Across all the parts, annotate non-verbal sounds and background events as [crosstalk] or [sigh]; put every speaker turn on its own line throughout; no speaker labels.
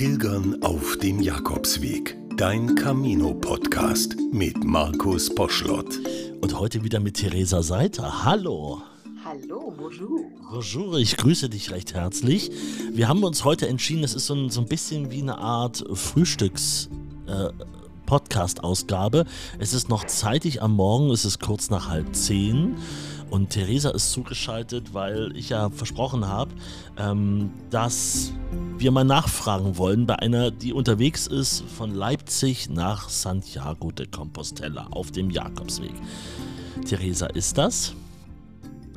Pilgern auf dem Jakobsweg. Dein Camino-Podcast mit Markus Poschlott.
Und heute wieder mit Theresa Seiter. Hallo.
Hallo, bonjour.
Bonjour, ich grüße dich recht herzlich. Wir haben uns heute entschieden, es ist so ein, so ein bisschen wie eine Art Frühstücks- äh, Podcast-Ausgabe. Es ist noch zeitig am Morgen, es ist kurz nach halb zehn. Und Theresa ist zugeschaltet, weil ich ja versprochen habe, ähm, dass wir mal nachfragen wollen bei einer, die unterwegs ist von Leipzig nach Santiago de Compostela auf dem Jakobsweg. Theresa, ist das?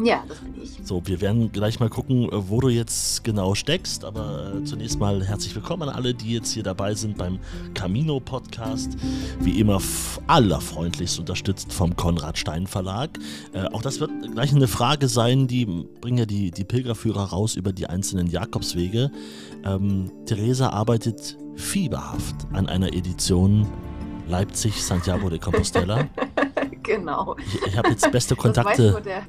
Ja, das bin ich.
So, wir werden gleich mal gucken, äh, wo du jetzt genau steckst. Aber äh, zunächst mal herzlich willkommen an alle, die jetzt hier dabei sind beim Camino Podcast. Wie immer allerfreundlichst unterstützt vom Konrad Stein Verlag. Äh, auch das wird gleich eine Frage sein, die bringen ja die, die Pilgerführer raus über die einzelnen Jakobswege. Ähm, Theresa arbeitet fieberhaft an einer Edition Leipzig Santiago de Compostela. [laughs]
genau.
Ich, ich habe jetzt beste Kontakte.
Das weiß nur der,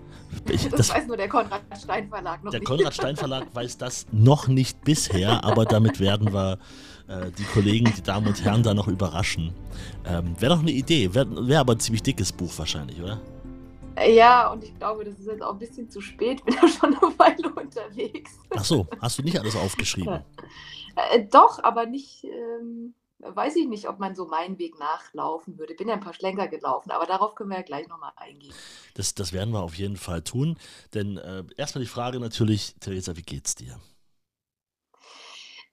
Ich-
das, weiß nur der Konrad Stein Verlag noch
Der
nicht.
Konrad Stein Verlag weiß das noch nicht bisher, aber damit werden wir äh, die Kollegen, die Damen und Herren da noch überraschen. Ähm, Wäre doch eine Idee, wäre wär aber ein ziemlich dickes Buch wahrscheinlich, oder?
Ja, und ich glaube, das ist jetzt auch ein bisschen zu spät. Bin ja schon eine Weile unterwegs.
Ach so, hast du nicht alles aufgeschrieben? [laughs]
Äh, doch, aber nicht, ähm, weiß ich nicht, ob man so meinen Weg nachlaufen würde. Bin ja ein paar Schlenker gelaufen, aber darauf können wir ja gleich nochmal eingehen.
Das, das werden wir auf jeden Fall tun. Denn äh, erstmal die Frage natürlich, Theresa, wie geht's dir?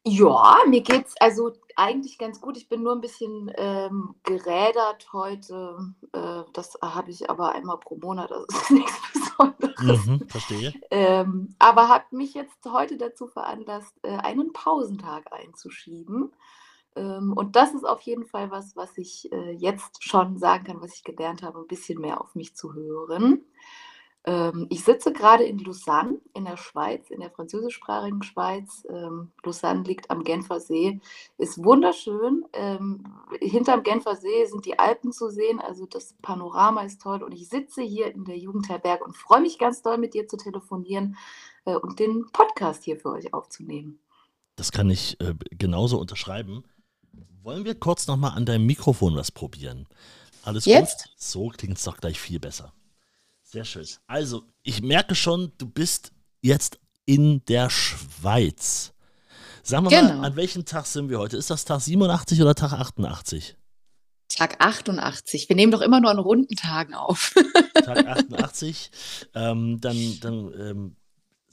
Ja, mir geht's also eigentlich ganz gut. Ich bin nur ein bisschen ähm, gerädert heute. Äh, das habe ich aber einmal pro Monat, das ist [laughs] nichts Besonderes.
Mhm, verstehe.
Ähm, aber hat mich jetzt heute dazu veranlasst, äh, einen Pausentag einzuschieben. Ähm, und das ist auf jeden Fall was, was ich äh, jetzt schon sagen kann, was ich gelernt habe, ein bisschen mehr auf mich zu hören. Ähm, ich sitze gerade in Lausanne in der Schweiz, in der französischsprachigen Schweiz. Ähm, Lausanne liegt am Genfer See, ist wunderschön. Hinterm Genfer See sind die Alpen zu sehen, also das Panorama ist toll. Und ich sitze hier in der Jugendherberge und freue mich ganz doll, mit dir zu telefonieren äh, und den Podcast hier für euch aufzunehmen.
Das kann ich äh, genauso unterschreiben. Wollen wir kurz nochmal an deinem Mikrofon was probieren? Alles
Jetzt?
gut? So klingt es doch gleich viel besser. Sehr schön. Also, ich merke schon, du bist jetzt in der Schweiz. Sagen wir
Genau.
mal, an welchem Tag sind wir heute? Ist das Tag 87 oder Tag 88?
Tag 88. Wir nehmen doch immer nur an runden Tagen auf.
Tag 88. ähm, dann dann ähm,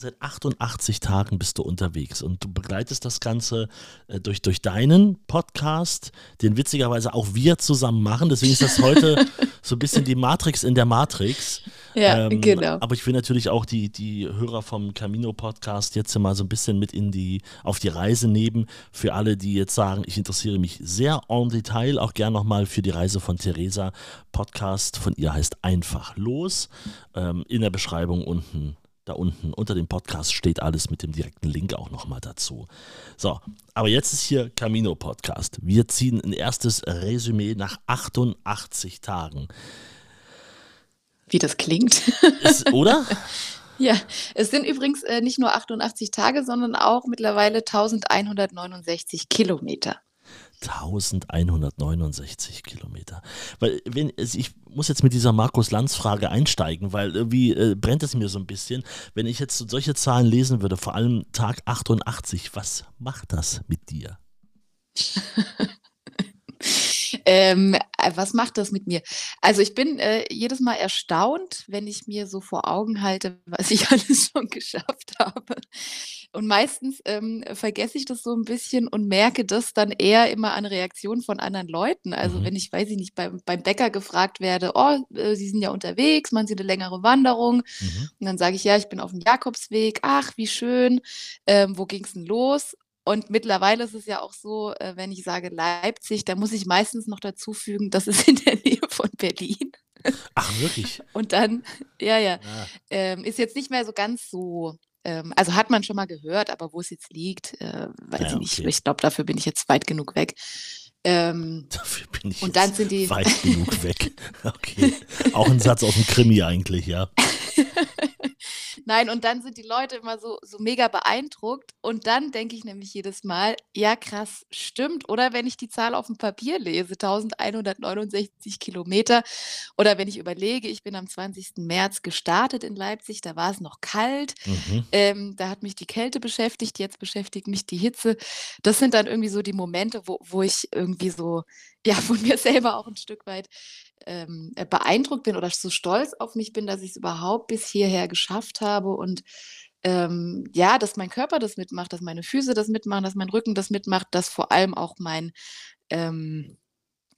seit 88 Tagen bist du unterwegs und du begleitest das Ganze äh, durch, durch deinen Podcast, den witzigerweise auch wir zusammen machen. Deswegen ist das heute [laughs] so ein bisschen die Matrix in der Matrix.
ja,
Ähm,
genau.
Aber ich will natürlich auch die, die Hörer vom Camino Podcast jetzt mal so ein bisschen mit in die, auf die Reise nehmen. Für alle, die jetzt sagen, ich interessiere mich sehr en Detail, auch gern nochmal für die Reise von Theresa. Podcast von ihr heißt Einfach los. Ähm, in der Beschreibung unten, da unten unter dem Podcast steht alles mit dem direkten Link auch nochmal dazu. So, aber jetzt ist hier Camino Podcast. Wir ziehen ein erstes Resümee nach 88 Tagen.
Wie das klingt.
Ist, oder? [laughs]
Ja, es sind übrigens äh, nicht nur 88 Tage, sondern auch mittlerweile 1169 Kilometer.
1169 Kilometer. Weil, wenn, ich muss jetzt mit dieser Markus-Lanz-Frage einsteigen, weil irgendwie äh, brennt es mir so ein bisschen. Wenn ich jetzt so solche Zahlen lesen würde, vor allem Tag 88, was macht das mit dir? [laughs]
Ähm, äh, was macht das mit mir? Also ich bin äh, jedes Mal erstaunt, wenn ich mir so vor Augen halte, [laughs] was ich alles schon geschafft habe. Und meistens ähm, vergesse ich das so ein bisschen und merke das dann eher immer an Reaktionen von anderen Leuten. Also
Mhm.
wenn ich, weiß ich nicht, beim, beim Bäcker gefragt werde, oh, äh, Sie sind ja unterwegs, machen Sie eine längere Wanderung?
Mhm.
Und dann sage ich, ja, ich bin auf dem Jakobsweg. Ach, wie schön. Ähm, wo ging es denn los? Und mittlerweile ist es ja auch so, äh, wenn ich sage Leipzig, da muss ich meistens noch dazu fügen, das ist in der Nähe von Berlin.
Ach, wirklich? [laughs]
Und dann, ja, ja,
Ah,
ähm, ist jetzt nicht mehr so ganz so, ähm, also hat man schon mal gehört, aber wo es jetzt liegt, äh, weiß
Ja,
ich nicht.
okay.
Ich glaube, dafür bin ich jetzt weit genug weg. Ähm,
dafür bin ich
und dann sind die,
weit genug weg. [laughs] Okay. Auch ein Satz aus dem Krimi eigentlich, ja. [laughs] [laughs]
Nein, und dann sind die Leute immer so so mega beeindruckt und dann denke ich nämlich jedes Mal: „Ja krass, stimmt.“ Oder wenn ich die Zahl aufm Papier lese, 1.169 Kilometer oder wenn ich überlege, ich bin am 20. März gestartet in Leipzig, da war es noch kalt,
Mhm.
ähm, da hat mich die Kälte beschäftigt, jetzt beschäftigt mich die Hitze. Das sind dann irgendwie so die Momente, wo wo ich irgendwie so, ja, [laughs] von mir selber auch 'n Stück weit, ähm, äh, beeindruckt bin oder so stolz auf mich bin, dass ich's überhaupt bis hierher geschafft habe und, ähm, ja, dass mein Körper das mitmacht, dass meine Füße das mitmachen, dass mein Rücken das mitmacht, dass vor allem auch mein, ähm,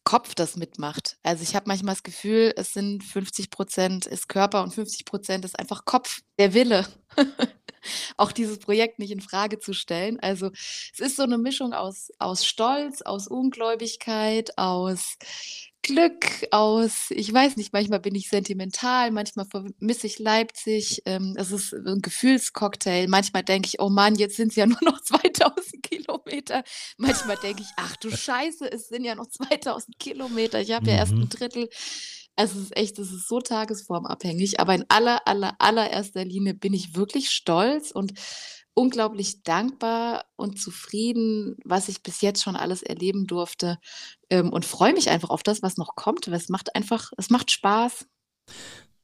Kopf das mitmacht. Also, ich habe manchmal das Gefühl, es sind 50% ist Körper und 50% ist einfach Kopf, der Wille, [laughs] auch dieses Projekt nicht infrage zu stellen. Also, es ist so 'ne Mischung aus aus Stolz, aus Ungläubigkeit, aus Glück, aus ich weiß nicht, manchmal bin ich sentimental, manchmal vermisse ich Leipzig. Ähm, es ist 'n Gefühlscocktail. Manchmal denke ich: „Oh Mann, jetzt sind's ja [laughs] nur noch 2.000 Kilometer.“ Manchmal denke ich: „Ach du [laughs] Scheiße, es sind ja noch 2.000 Kilometer. Ich habe ja erst 'n
Mhm.
Drittel.“ Also, es ist echt das ist so tagesformabhängig, aber in aller, aller, allererster Linie bin ich wirklich stolz und unglaublich dankbar und zufrieden, was ich bis jetzt schon alles erleben durfte, ähm, und freue mich einfach auf das, was noch kommt, es macht einfach es macht Spaß.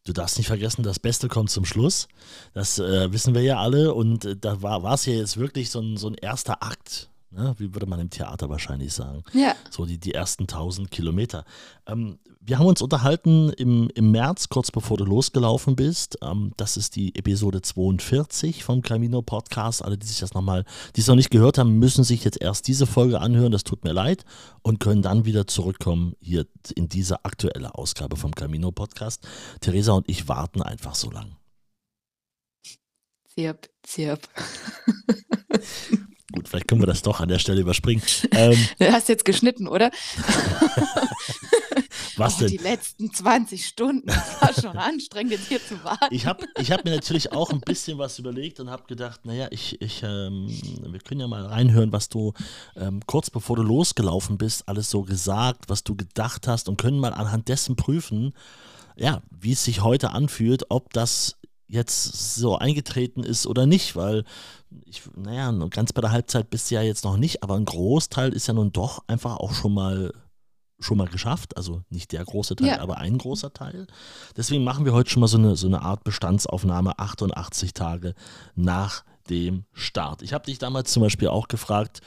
Du darfst nicht vergessen, das Beste kommt zum Schluss. Das, äh, wissen wir ja alle und, äh, da war war's ja jetzt wirklich so 'n so 'n 1. Akt, ne? Wie würde man im Theater wahrscheinlich sagen.
Ja.
So die die ersten 1.000 Kilometer. Ähm, wir haben uns unterhalten im im März, kurz bevor du losgelaufen bist. Ähm, das ist die Episode 42 vom Camino Podcast. Alle, die sich das noch mal die's noch nicht gehört haben, müssen sich jetzt erst diese Folge anhören, das tut mir leid, und können dann wieder zurückkommen hier in diese aktuelle Ausgabe vom Camino Podcast. Theresa und ich warten einfach so lang.
Zirp, zirp. [laughs]
Gut, vielleicht können wir das doch an der Stelle überspringen. [laughs] Ähm,
Du hast jetzt geschnitten, oder? [laughs]
Was
Oh,
denn?
die letzten 20 Stunden, das war schon anstrengend, jetzt hier zu warten.
Ich habe ich habe mir natürlich auch 'n [laughs] bisschen was überlegt und habe gedacht: „Na ja, ich ich, ähm wir können ja mal reinhören, was du, ähm, kurz bevor du losgelaufen bist, alles so gesagt, was du gedacht hast und können mal anhand dessen prüfen, ja, wie es sich heute anfühlt, ob das jetzt so eingetreten ist oder nicht.“ Weil ich na ja, ganz bei der Halbzeit bist du ja jetzt noch nicht, aber 'n Großteil ist ja nun doch einfach auch schon mal schon mal geschafft. Also, nicht der große Teil,
Ja.
aber ein großer Teil. Deswegen machen wir heute schon mal so 'ne so 'ne Art Bestandsaufnahme 88 Tage nach dem Start. Ich habe dich damals zum Beispiel auch gefragt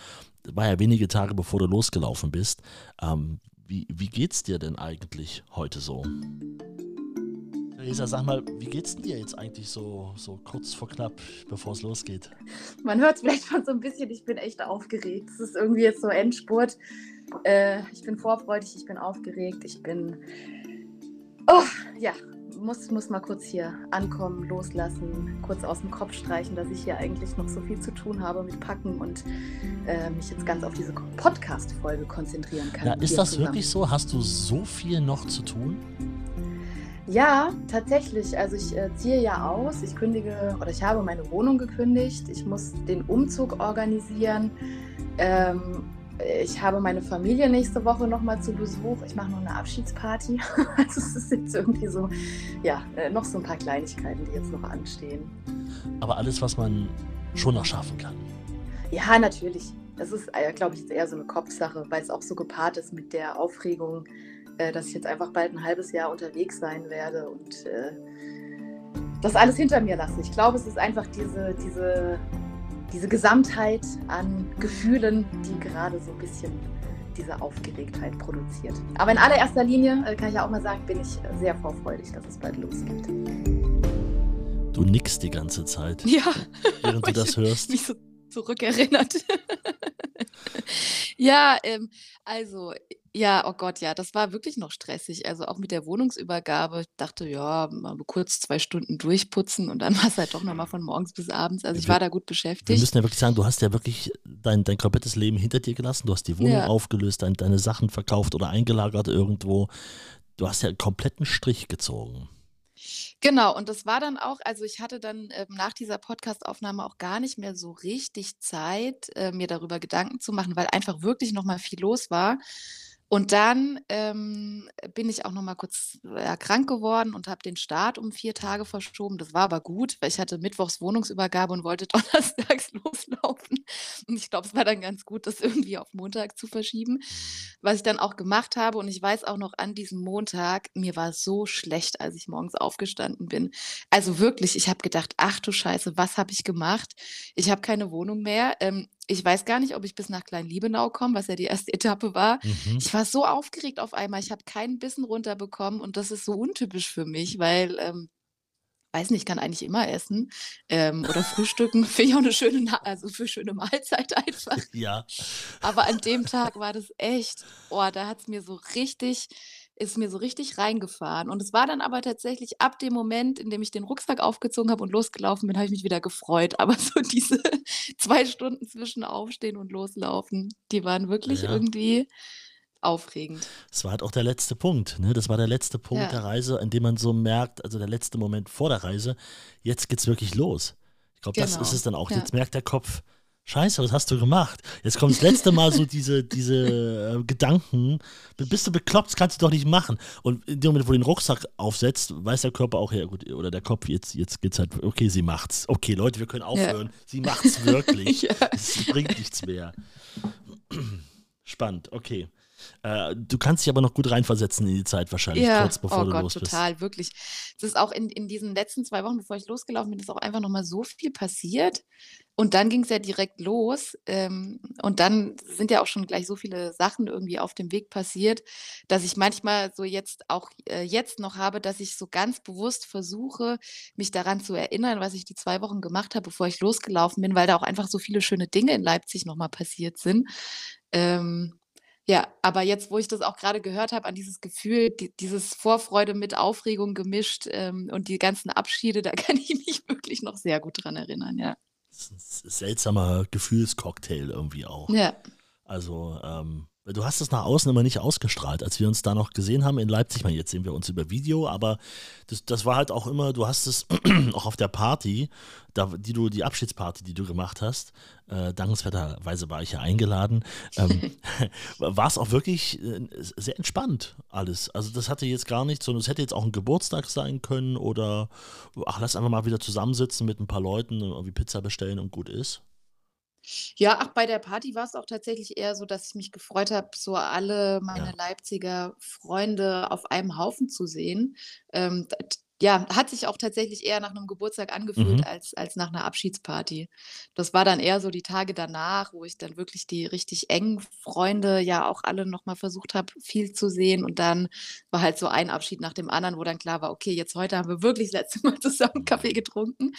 war ja wenige Tage bevor du losgelaufen bist, ähm, wie wie geht's dir denn eigentlich heute so? Theresa, sag mal, wie geht's dir jetzt eigentlich so so kurz vor knapp, bevor's losgeht?
Man hört's vielleicht schon so 'n bisschen, ich bin echt aufgeregt. Es ist irgendwie jetzt so Endspurt. Äh, ich bin vorfreudig, ich bin aufgeregt, ich bin oh, ja, muss muss mal kurz hier ankommen, loslassen, kurz aus'm Kopf streichen, dass ich hier eigentlich noch so viel zu tun habe mit Packen und, äh, mich jetzt ganz auf diese Podcast-Folge konzentrieren kann
Ja, ist das
zusammen.
wirklich so? Hast du so viel noch zu tun?
Ja, tatsächlich. Also, ich, äh, ziehe ja aus. Ich kündige oder ich habe meine Wohnung gekündigt. Ich muss den Umzug organisieren. Ähm, ich habe meine Familie nächste Woche noch mal zu Besuch. Ich mache noch 'ne Abschiedsparty. [laughs] Also, es ist jetzt irgendwie so, ja, äh, noch so 'n paar Kleinigkeiten, die jetzt noch anstehen.
Aber alles, was man schon noch schaffen kann.
Ja, natürlich. Das ist, äh, glaube ich, jetzt eher so 'ne Kopfsache, weil's auch so gepaart ist mit der Aufregung, äh, dass ich jetzt einfach bald 'n halbes Jahr unterwegs sein werde und, äh, das alles hinter mir lasse. Ich glaube, es ist einfach diese diese diese Gesamtheit an Gefühlen, die gerade so 'n bisschen diese Aufgeregtheit produziert. Aber in allererster Linie, äh, kann ich ja auch mal sagen, bin ich, sehr vorfreudig, dass es bald losgeht.
Du nickst die ganze Zeit,
Ja,
während du [laughs]
ich
das hörst.
mich so zurückerinnert. [laughs] Ja, ähm, also, ja, oh Gott, ja, das war wirklich noch stressig. Also, auch mit der Wohnungsübergabe. Ich dachte: „Ja, mal kurz 2 Stunden durchputzen“ und dann [laughs] war's halt doch noch mal von morgens bis abends. Also, ich
Wir
war da gut
wir
beschäftigt.
müssen ja wirklich sagen, du hast ja wirklich dein dein komplettes Leben hinter dir gelassen. Du hast die Wohnung
Ja.
aufgelöst, dein deine Sachen verkauft oder eingelagert irgendwo. Du hast ja 'n kompletten Strich gezogen.
Genau, und das war dann auch also, ich hatte dann, ähm, nach dieser Podcastaufnahme auch gar nicht mehr so richtig Zeit, äh, mir darüber Gedanken zu machen, weil einfach wirklich noch mal viel los war. Und dann, ähm, bin ich auch noch mal kurz, ja, krank geworden und habe den Start um 4 Tage verschoben. Das war aber gut, weil ich hatte mittwochs Wohnungsübergabe und wollte [laughs] donnerstags loslaufen. Und ich glaube, es war dann ganz gut, das irgendwie auf Montag zu verschieben, was ich dann auch gemacht habe. Und ich weiß auch noch an diesem Montag, mir war so schlecht, als ich morgens aufgestanden bin. Also wirklich, ich habe gedacht: „Ach du Scheiße, was habe ich gemacht? Ich habe keine Wohnung mehr. Ähm, ich weiß gar nicht, ob ich bis nach Klein-Liebenau komme“, was ja die erste [laughs] Etappe war.
Mhm.
Ich war so aufgeregt auf einmal. Ich habe keinen Bissen runterbekommen und das ist so untypisch für mich, weil, ähm weiß nicht, ich kann eigentlich immer essen, ähm, oder frühstücken. [laughs] Finde ich auch 'ne schöne Na also für schöne Mahlzeit [laughs] einfach.
Ja.
Aber an dem Tag war das echt oh, da hat's mir so richtig ist mir so richtig reingefahren. Und es war dann aber tatsächlich ab dem Moment, in dem ich den Rucksack aufgezogen habe und losgelaufen bin, habe ich mich wieder gefreut. Aber so [laughs] diese 2 Stunden zwischen Aufstehen und Loslaufen, die waren wirklich
Ja.
irgendwie aufregend.
Es war halt auch der letzte Punkt, ne? Das war der letzte Punkt
Ja.
der Reise, an dem man so merkt also der letzte Moment vor der Reise, jetzt geht's wirklich los. Ich glaube, das ist
Genau,
es dann auch.
ja.
Jetzt merkt der Kopf: „Scheiße, was hast du gemacht?“ Jetzt kommt das letzte Mal so [laughs] diese diese, äh, Gedanken: „B bist du bekloppt? Das kannst du doch nicht machen.“ Und in dem Moment, wo du den Rucksack aufsetzt, weiß der Körper auch: „Ja gut“ oder der Kopf: „Jetzt jetzt geht's halt okay, sie macht's. Okay, Leute, wir können aufhören. Sie macht's wirklich. [laughs]
Ja.
Es bringt nichts mehr.“ [clears throat] Spannend, okay. Äh, du kannst dich aber noch gut reinversetzen in die Zeit wahrscheinlich,
Ja,
kurz bevor
oh
du
Gott,
los bist.
total, wirklich. Es ist auch in in diesen letzten 2 Wochen, bevor ich losgelaufen bin, ist auch einfach noch mal so viel passiert. Und dann ging's ja direkt los. Ähm, und dann sind ja auch schon gleich so viele Sachen irgendwie auf dem Weg passiert, dass ich manchmal so jetzt auch äh, jetzt noch habe, dass ich so ganz bewusst versuche, mich daran zu erinnern, was ich die 2 Wochen gemacht habe, bevor ich losgelaufen bin, weil da auch einfach so viele schöne Dinge in Leipzig noch mal passiert sind. Ähm, ja, aber jetzt, wo ich das auch grade gehört habe, an dieses Gefühl, die dieses Vorfreude mit Aufregung gemischt, ähm, und die ganzen Abschiede, [laughs] da kann ich mich wirklich noch sehr gut dran erinnern, ja.
Das ist 'n s seltsamer Gefühlscocktail irgendwie auch.
Ja.
Also, ähm, du hast es nach außen immer nicht ausgestrahlt. Als wir uns da noch gesehen haben in Leipzig meine, jetzt sehen wir uns über Video, aber das das war halt auch immer du hast es [clears throat] auch auf der Party, da die du die Abschiedsparty, die du gemacht hast, äh, dankenswerterweise war ich ja eingeladen, ähm, [laughs] [laughs] war's auch wirklich, äh, sehr entspannt alles. Also, das hatte jetzt gar nichts sondern es hätte jetzt auch 'n Geburtstag sein können oder: „Ach, lass einfach mal wieder zusammensitzen mit 'n paar Leuten und irgendwie Pizza bestellen und gut ist.“
Ja, ach, bei der Party war's auch tatsächlich eher so, dass ich mich gefreut habe, so alle meine
Ja.
Leipziger Freunde auf einem Haufen zu sehen. Ähm, ja, hat sich auch tatsächlich eher nach 'nem Geburtstag angefühlt
Mhm.
als als nach 'ner Abschiedsparty. Das war dann eher so die Tage danach, wo ich dann wirklich die richtig engen Freunde ja auch alle noch mal versucht habe, viel zu sehen. Und dann war halt so ein Abschied nach dem anderen, wo dann klar war: „Okay, jetzt heute haben wir wirklich das letzte Mal [laughs] zusammen Kaffee
Mhm.
getrunken,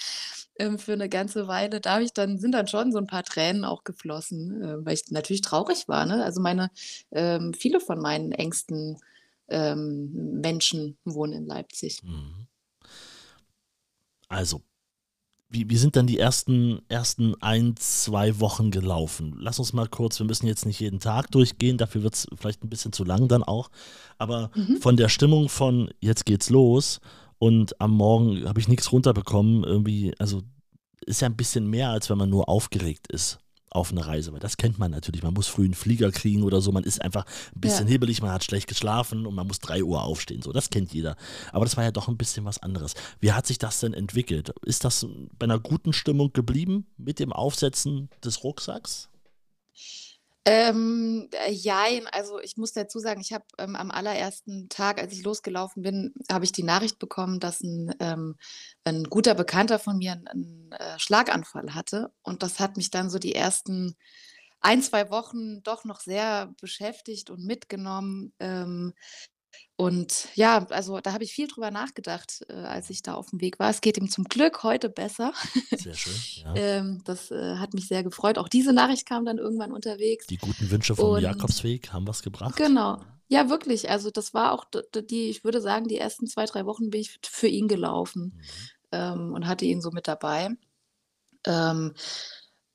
ähm, für 'ne ganze Weile.“ Da habe ich dann sind dann schon so 'n paar Tränen auch geflossen, äh, weil ich natürlich traurig war, ne? Also, meine ähm, viele von meinen engsten, ähm, Menschen wohnen in Leipzig.
Mhm. Also, wie wie sind dann die ersten ersten 1, 2 Wochen gelaufen? Lass uns mal kurz wir müssen jetzt nicht jeden Tag durchgehen, dafür wird's vielleicht 'n bisschen zu lang dann auch. Aber
Mhm.
von der Stimmung von: „Jetzt geht's los“ und am Morgen habe ich nix runterbekommen, irgendwie also, ist ja 'n bisschen mehr, als wenn man nur aufgeregt ist auf 'ne Reise, weil das kennt man natürlich. Man muss früh 'n Flieger kriegen oder so, man ist einfach 'n bisschen
Ja.
hibbelig, man hat schlecht geschlafen und man muss 3:00 aufstehen, so, das kennt jeder. Aber das war ja doch 'n bisschen was anderes. Wie hat sich das denn entwickelt? Ist das bei 'ner guten Stimmung geblieben mit dem Aufsetzen des Rucksacks?
Ähm, äh, jein. Also, ich muss dazu sagen, ich habe, ähm, am allerersten Tag, als ich losgelaufen bin, habe ich die Nachricht bekommen, dass 'n ähm, 'n guter Bekannter von mir 'n 'n, äh, Schlaganfall hatte. Und das hat mich dann so die ersten 1, 2 Wochen doch noch sehr beschäftigt und mitgenommen. Ähm, und ja, also, da habe ich viel drüber nachgedacht, äh, als ich da auf'm Weg war. Es geht ihm zum Glück heute besser.
Sehr schön, [laughs] ja.
Ähm, das, äh, hat mich sehr gefreut. Auch diese Nachricht kam dann irgendwann unterwegs.
Die guten Wünsche vom
Und
Jakobsweg haben was gebracht?
Genau. Ja, wirklich. Also, das war auch die ich würde sagen, die ersten 2, 3 Wochen bin ich für ihn gelaufen,
Mhm.
ähm, und hatte ihn so mit dabei. Ähm,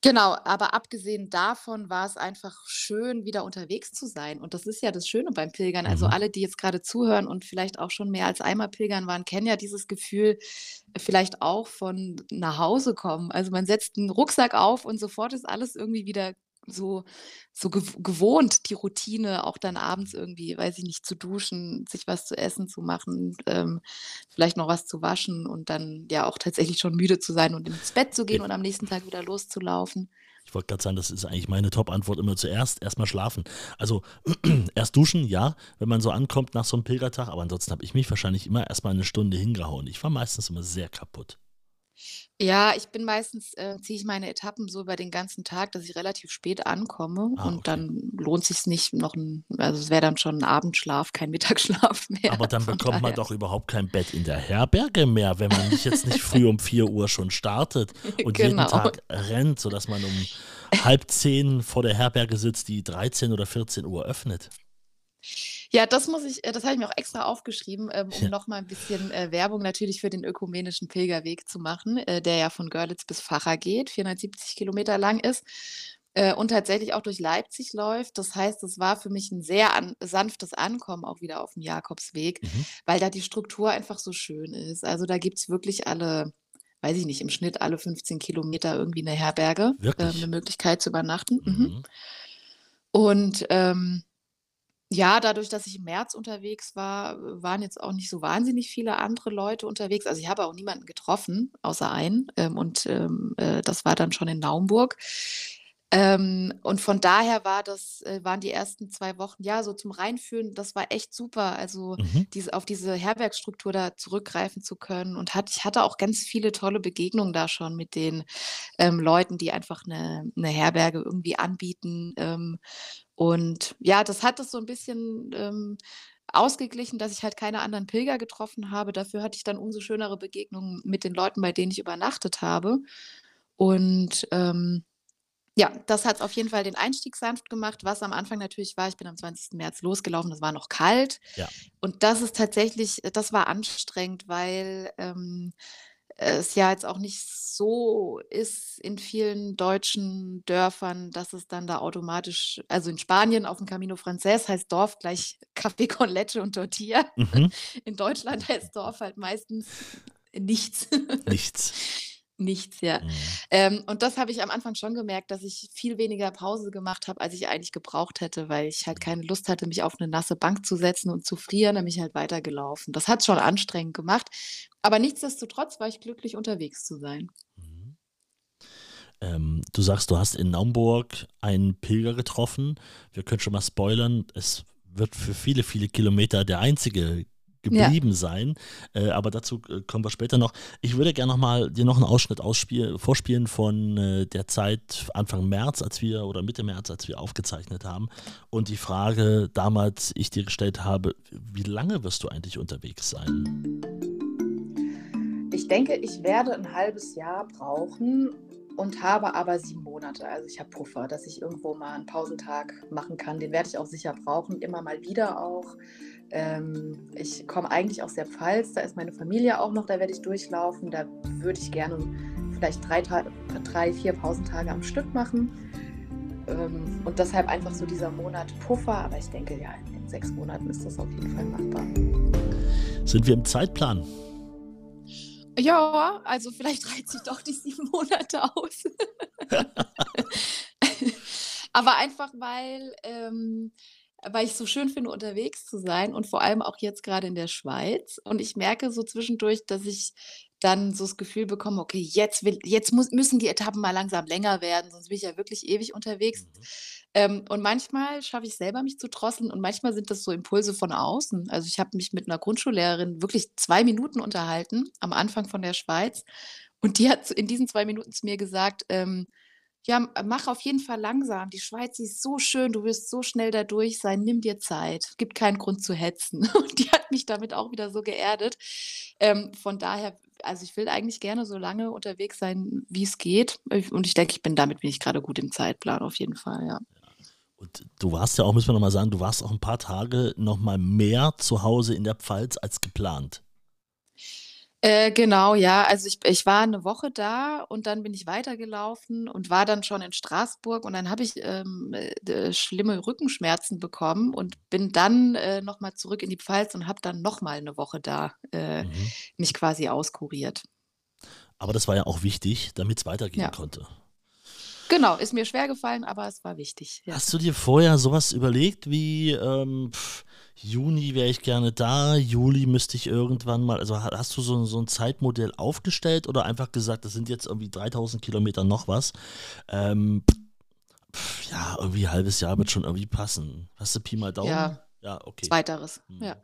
genau, aber abgesehen davon war's einfach schön, wieder unterwegs zu sein. Und das ist ja das Schöne beim Pilgern. Also,
Mhm.
alle, die jetzt grade zuhören und vielleicht auch schon mehr als einmal pilgern waren, kennen ja dieses Gefühl vielleicht auch von nach Hause kommen. Also, man setzt 'n Rucksack auf und sofort ist alles irgendwie wieder so, so gewohnt, die Routine, auch dann abends irgendwie, weiß ich nicht, zu duschen, sich was zu essen zu machen, ähm, vielleicht noch was zu waschen und dann ja auch tatsächlich schon müde zu sein und ins Bett zu gehen und am nächsten Tag wieder loszulaufen.
Ich wollte gerade sagen, das ist eigentlich meine Top-Antwort immer zuerst, erstmal schlafen. Also [clears throat] erst duschen, ja, wenn man so ankommt nach so einem Pilgertag, aber ansonsten habe ich mich wahrscheinlich immer erstmal eine Stunde hingehauen. Ich war meistens immer sehr kaputt.
Ja, ich bin meistens äh, ziehe ich meine Etappen so über den ganzen Tag, dass ich relativ spät ankomme
Ah,
und
okay.
dann lohnt sich's nicht noch 'n also, es wäre dann schon 'n Abendschlaf, kein [laughs] Mittagsschlaf mehr,
Aber dann
von
bekommt man
daher.
doch überhaupt kein Bett in der Herberge mehr, wenn man nicht jetzt nicht früh um 4 Uhr schon startet [laughs] und jeden
Genau.
Tag rennt, sodass man um halb zehn vor der Herberge sitzt, die 13 oder 14 Uhr öffnet.
Ja, das muss ich äh, das habe ich mir auch extra aufgeschrieben, ähm, um
Ja.
noch mal 'n bisschen, äh, Werbung natürlich für den ökumenischen Pilgerweg zu machen, äh, der ja von Görlitz bis Vacha geht, 470 Kilometer lang ist, äh, und tatsächlich auch durch Leipzig läuft. Das heißt, es war für mich 'n sehr an sanftes Ankommen auch wieder aufm Jakobsweg,
Mhm.
weil da die Struktur einfach so schön ist. Also, da gibt's wirklich alle weiß ich nicht, im Schnitt alle 15 Kilometer irgendwie 'ne Herberge, ähm,
Wirklich?
'ne Möglichkeit zu übernachten. Mhm.
Mhm.
Und, ähm, ja, dadurch, dass ich im März unterwegs war, waren jetzt auch nicht so wahnsinnig viele andere Leute unterwegs. Also, ich habe auch niemanden getroffen, außer einen, ähm, und, ähm, äh, das war dann schon in Naumburg. Ähm, und von daher war das äh, waren die ersten 2 Wochen, ja, so zum Reinfühlen, das war echt super. Also,
Mhm.
diese auf diese Herbergsstruktur da zurückgreifen zu können und hat ich hatte auch ganz viele tolle Begegnungen da schon mit den, ähm, Leuten, die einfach 'ne 'ne Herberge irgendwie anbieten. Ähm, und ja, das hat das so 'n bisschen, ähm, ausgeglichen, dass ich halt keine anderen Pilger getroffen habe. Dafür hatte ich dann umso schönere Begegnungen mit den Leuten, bei denen ich übernachtet habe. Und, ähm, ja, das hat's auf jeden Fall den Einstieg sanft gemacht. Was am Anfang natürlich war, ich bin am 20. März losgelaufen, es war noch kalt.
Ja.
Und das ist tatsächlich das war anstrengend, weil, ähm, es ja jetzt auch nicht so ist in vielen deutschen Dörfern, dass es dann da automatisch also, in Spanien aufm Camino Frances heißt Dorf gleich [laughs] Café con Leche und Tortilla.
Mhm.
In Deutschland heißt Dorf halt meistens nichts.
Nichts. [laughs]
Nichts, ja.
Mhm.
Ähm, und das habe ich am Anfang schon gemerkt, dass ich viel weniger Pause gemacht habe, als ich eigentlich gebraucht hätte, weil ich halt keine Lust hatte, mich auf 'ne nasse Bank zu setzen und zu frieren. Dann bin ich halt weitergelaufen. Das hat's schon anstrengend gemacht, aber nichtsdestotrotz war ich glücklich, unterwegs zu sein.
Mhm. Ähm, du sagst, du hast in Naumburg einen Pilger getroffen. Wir können schon mal spoilern, es wird für viele, viele Kilometer der einzige
Ja.
geblieben sein. Äh, aber dazu äh, kommen wir später noch. Ich würde gerne noch mal dir noch einen Ausschnitt vorspielen von äh, der Zeit Anfang März, als wir oder Mitte März, als wir aufgezeichnet haben. Und die Frage damals ich dir gestellt habe, wie lange wirst du eigentlich unterwegs sein?
Ich denke, ich werde 'n halbes Jahr brauchen und habe aber 7 Monate. Also, ich habe Puffer, dass ich irgendwo mal 'n Pausentag machen kann. Den werde ich auch sicher brauchen, immer mal wieder auch. Ähm, ich komme eigentlich aus der Pfalz, da ist meine Familie auch noch, da werde ich durchlaufen. Da würde ich gerne vielleicht 3 Ta 3, 4 Pausentage am Stück machen. Ähm, und deshalb einfach so dieser Monat Puffer, aber ich denke, ja, in in 6 Monaten ist das auf jeden Fall machbar.
Sind wir im Zeitplan?
Ja, also vielleicht [laughs] reizt sich doch die 7 Monate aus. [laughs] [laughs] Aber einfach, weil ähm, weil ich's so schön finde, unterwegs zu sein und vor allem auch jetzt grade in der Schweiz. Und ich merke so zwischendurch, dass ich dann so das Gefühl bekomme: „Okay, jetzt will jetzt muss müssen die Etappen mal langsam länger werden, sonst bin ich ja wirklich ewig unterwegs.“
Mhm.
Ähm, und manchmal schaffe ich selber, mich zu drosseln und manchmal sind das so Impulse von außen. Also, ich habe mich mit 'ner Grundschullehrerin wirklich 2 Minuten unterhalten am Anfang von der Schweiz und die hat in diesen 2 Minuten zu mir gesagt, ähm: „Ja, mach auf jeden Fall langsam. Die Schweiz, ist so schön, du wirst so schnell da durch sein. Nimm dir Zeit. Gibt keinen Grund zu hetzen.“ [laughs] Und die hat mich damit auch wieder so geerdet. Ähm, von daher also, ich will eigentlich gerne so lange unterwegs sein, wie's geht. Ich und ich denke, ich bin damit bin ich grade gut im Zeitplan auf jeden Fall, ja.
Und du warst ja auch, müssen wir noch mal sagen, du warst auch 'n paar Tage noch mal mehr zu Hause in der Pfalz als geplant.
Äh, genau, ja. Also, ich ich war 'ne Woche da und dann bin ich weitergelaufen und war dann schon in Straßburg und dann habe ich, ähm, äh, schlimme Rückenschmerzen bekommen und bin dann, äh, noch mal zurück in die Pfalz und habe dann noch mal 'ne Woche da, äh,
Mhm.
mich quasi auskuriert.
Aber das war ja auch wichtig, damit's weitergehen
Ja.
konnte.
Genau, ist mir schwer gefallen, aber es war wichtig.
Ja. Hast du dir vorher sowas überlegt wie ähm, pff, Juni wäre ich gerne da, Juli müsste ich irgendwann mal, also hast du so, so ein Zeitmodell aufgestellt oder einfach gesagt, das sind jetzt irgendwie 3000 Kilometer noch was? Ähm, pff, ja, irgendwie ein halbes Jahr wird schon irgendwie passen. Hast du Pi mal Daumen?
Ja, ja okay. Zweiteres, hm. ja.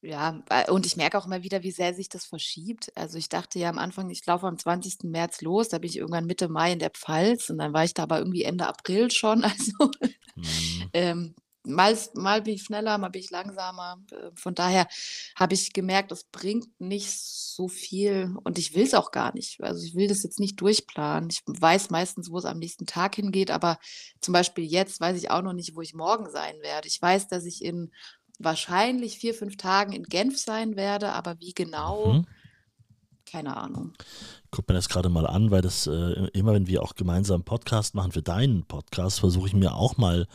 Ja, und ich merke auch immer wieder, wie sehr sich das verschiebt. Also ich dachte ja am Anfang, ich laufe am 20. März los, da bin ich irgendwann Mitte Mai in der Pfalz und dann war ich da aber irgendwie Ende April schon. [laughs] Also mhm. ähm, mal, mal bin ich schneller, mal bin ich langsamer. Äh, von daher habe ich gemerkt, es bringt nicht so viel und ich will es auch gar nicht. Also ich will das jetzt nicht durchplanen. Ich weiß meistens, wo es am nächsten Tag hingeht, aber zum Beispiel jetzt weiß ich auch noch nicht, wo ich morgen sein werde. Ich weiß, dass ich in wahrscheinlich vier, fünf Tagen in Genf sein werde, aber wie genau, mhm. keine Ahnung.
Guck mir das gerade mal an, weil das äh, immer, wenn wir auch gemeinsam Podcast machen für deinen Podcast, versuche ich mir auch mal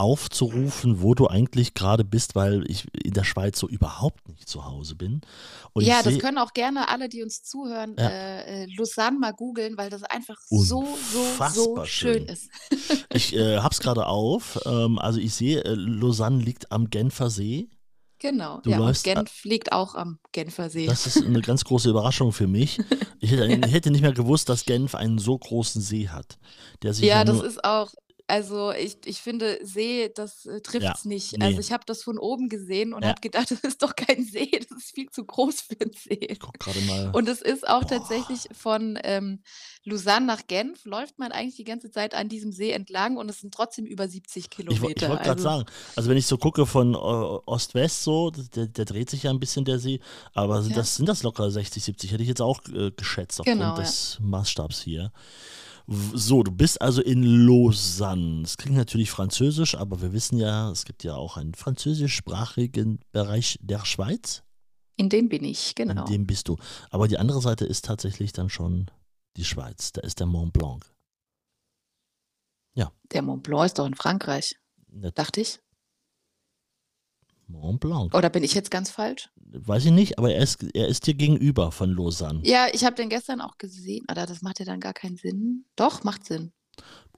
aufzurufen, wo du eigentlich gerade bist, weil ich in der Schweiz so überhaupt nicht zu Hause bin.
Und ja, das können auch gerne alle, die uns zuhören, ja. äh, äh Lausanne mal googeln, weil das einfach so, so, so schön, ist. [laughs]
ich äh, habe es gerade auf. Ähm, also ich sehe, äh, Lausanne liegt am Genfer See.
Genau, du ja, läufst, und Genf liegt auch am Genfer See.
Das ist eine ganz große Überraschung für mich. Ich [laughs] hätte, ja. hätte, nicht mehr gewusst, dass Genf einen so großen See hat.
Der sich ja, ja das ist auch, also ich, ich finde, See, das äh, trifft es ja, nicht. Nee. Also ich habe das von oben gesehen und ja. habe gedacht, [laughs] das ist doch kein See, [laughs] das ist viel zu groß für ein See. Ich guck gerade mal. Und es ist auch Boah. tatsächlich von ähm, Lausanne nach Genf, läuft man eigentlich die ganze Zeit an diesem See entlang und es sind trotzdem über 70 Kilometer.
Ich, ich wollte gerade also, sagen, also wenn ich so gucke von äh, Ost-West so, der, der, dreht sich ja ein bisschen der See, aber sind, ja. das, sind das locker 60, 70, hätte ich jetzt auch äh, geschätzt aufgrund genau, des Maßstabs hier. So, du bist also in Lausanne. Es klingt natürlich französisch, aber wir wissen ja, es gibt ja auch einen französischsprachigen Bereich der Schweiz.
In dem bin ich, genau.
In dem bist du. Aber die andere Seite ist tatsächlich dann schon die Schweiz. Da ist der Mont Blanc.
Ja. Der Mont Blanc ist doch in Frankreich. Ne, dachte ich.
Mont Blanc.
Oder bin ich jetzt ganz falsch?
Weiß ich nicht, aber er ist, er ist dir gegenüber von Lausanne.
Ja, ich habe den gestern auch gesehen. Oder das macht ja dann gar keinen Sinn. Doch, macht Sinn.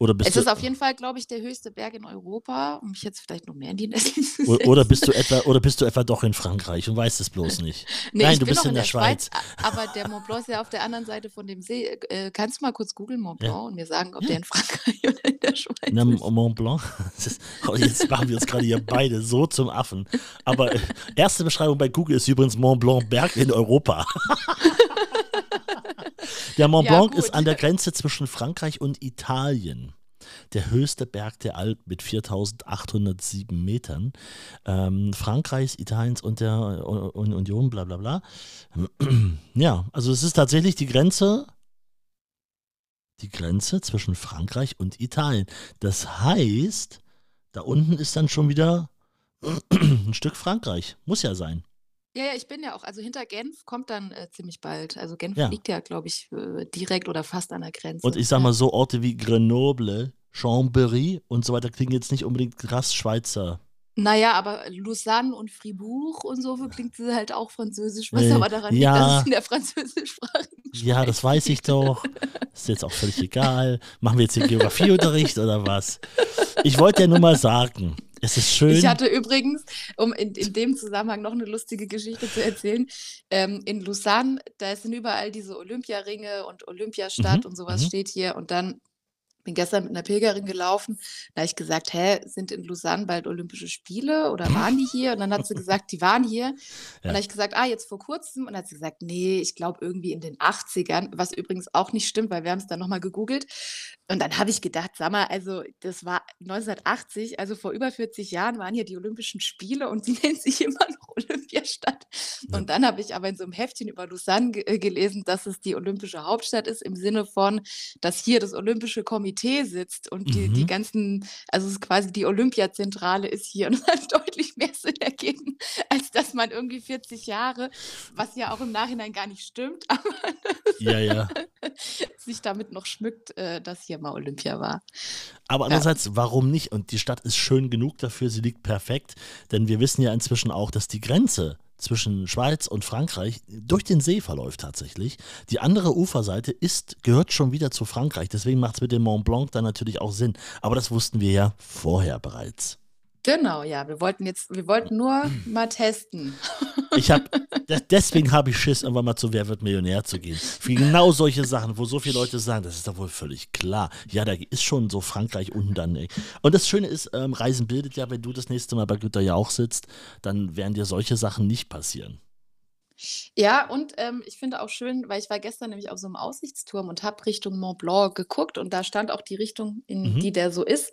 Oder bist
es ist auf jeden Fall, glaube ich, der höchste Berg in Europa, um mich jetzt vielleicht noch mehr in die
Nässe zu setzen. Oder bist du etwa, oder bist du etwa doch in Frankreich und weißt es bloß nicht? [laughs]
nee, Nein, du bist in, in der, der Schweiz. Schweiz. Aber der Mont Blanc ist ja auf der anderen Seite von dem See. Äh, kannst du mal kurz googeln Mont Blanc ja. und mir sagen, ob ja. der in Frankreich [laughs] oder in der Schweiz Na, ist?
Mont Blanc, ist, oh, jetzt machen wir uns gerade hier beide so zum Affen. Aber äh, erste Beschreibung bei Google ist übrigens Mont Blanc Berg in Europa. [laughs] Der Mont Blanc ja, ist an der Grenze zwischen Frankreich und Italien der höchste Berg der Alpen mit 4807 Metern. Ähm, Frankreichs, Italiens und der Union, bla bla bla. [clears throat] Ja, also es ist tatsächlich die Grenze, die Grenze zwischen Frankreich und Italien. Das heißt, da unten ist dann schon wieder [clears throat] ein Stück Frankreich. Muss ja sein.
Ja, ja, ich bin ja auch, also hinter Genf kommt dann äh, ziemlich bald. Also Genf ja. liegt ja, glaube ich, äh, direkt oder fast an der Grenze.
Und ich sag mal so Orte wie Grenoble, Chambéry und so weiter klingen jetzt nicht unbedingt krass Schweizer.
Naja, aber Lausanne und Fribourg und so klingt sie halt auch französisch, was äh, aber daran ja, liegt, dass es in der französischsprachigen [laughs]
Ja, das weiß ich doch. Ist jetzt auch völlig egal. Machen wir jetzt den Geografieunterricht oder was? Ich wollte ja nur mal sagen, es ist schön.
Ich hatte übrigens, um in, in dem Zusammenhang noch eine lustige Geschichte zu erzählen, ähm, in Lausanne, da sind überall diese Olympiaringe und Olympiastadt mhm, und sowas mhm. steht hier und dann bin gestern mit einer Pilgerin gelaufen, da habe ich gesagt: „Hä, sind in Lausanne bald Olympische Spiele oder waren die hier?“ Und dann hat sie gesagt: „Die waren hier.“ Und dann habe ich gesagt: „Ah, jetzt vor Kurzem?“ Und dann hat sie gesagt: „Nee, ich glaube irgendwie in den 80ern“, was übrigens auch nicht stimmt, weil wir haben es dann noch mal gegoogelt. Und dann habe ich gedacht: „Sag mal, also das war 1980, also vor über 40 Jahren waren hier die Olympischen Spiele und sie [laughs] nennt sich immer noch Olympiastadt.“ Ja. Und dann habe ich aber in so einem Heftchen über Lausanne äh, gelesen, dass es die olympische Hauptstadt ist im Sinne von, dass hier das Olympische Komitee Komitee sitzt und die, mhm. die ganzen, also es ist quasi die Olympiazentrale ist hier und [laughs] hat deutlich mehr Sinn ergeben, als dass man irgendwie 40 Jahre, was ja auch im Nachhinein gar nicht stimmt, [laughs] aber
ja, ja. [laughs]
sich damit noch schmückt, äh, dass hier mal Olympia war.
Aber andererseits, ja. warum nicht? Und die Stadt ist schön genug dafür, sie liegt perfekt, denn wir wissen ja inzwischen auch, dass die Grenze zwischen Schweiz und Frankreich durch den See verläuft tatsächlich. Die andere Uferseite ist, gehört schon wieder zu Frankreich. Deswegen macht es mit dem Mont Blanc dann natürlich auch Sinn. Aber das wussten wir ja vorher bereits.
Genau, ja. Wir wollten jetzt, wir wollten nur [clears throat] mal testen.
Ich habe, [laughs] deswegen habe ich Schiss, irgendwann mal zu Wer wird Millionär zu gehen. Für genau solche Sachen, wo so viele Leute sagen, das ist doch wohl völlig klar. Ja, da ist schon so Frankreich unten dann. Ey. Und das Schöne ist, ähm, Reisen bildet ja, wenn du das nächste Mal bei Güter ja auch sitzt, dann werden dir solche Sachen nicht passieren.
Ja, und ähm, ich finde auch schön, weil ich war gestern nämlich auf so einem Aussichtsturm und habe Richtung Mont Blanc geguckt und da stand auch die Richtung, in mhm. die der so ist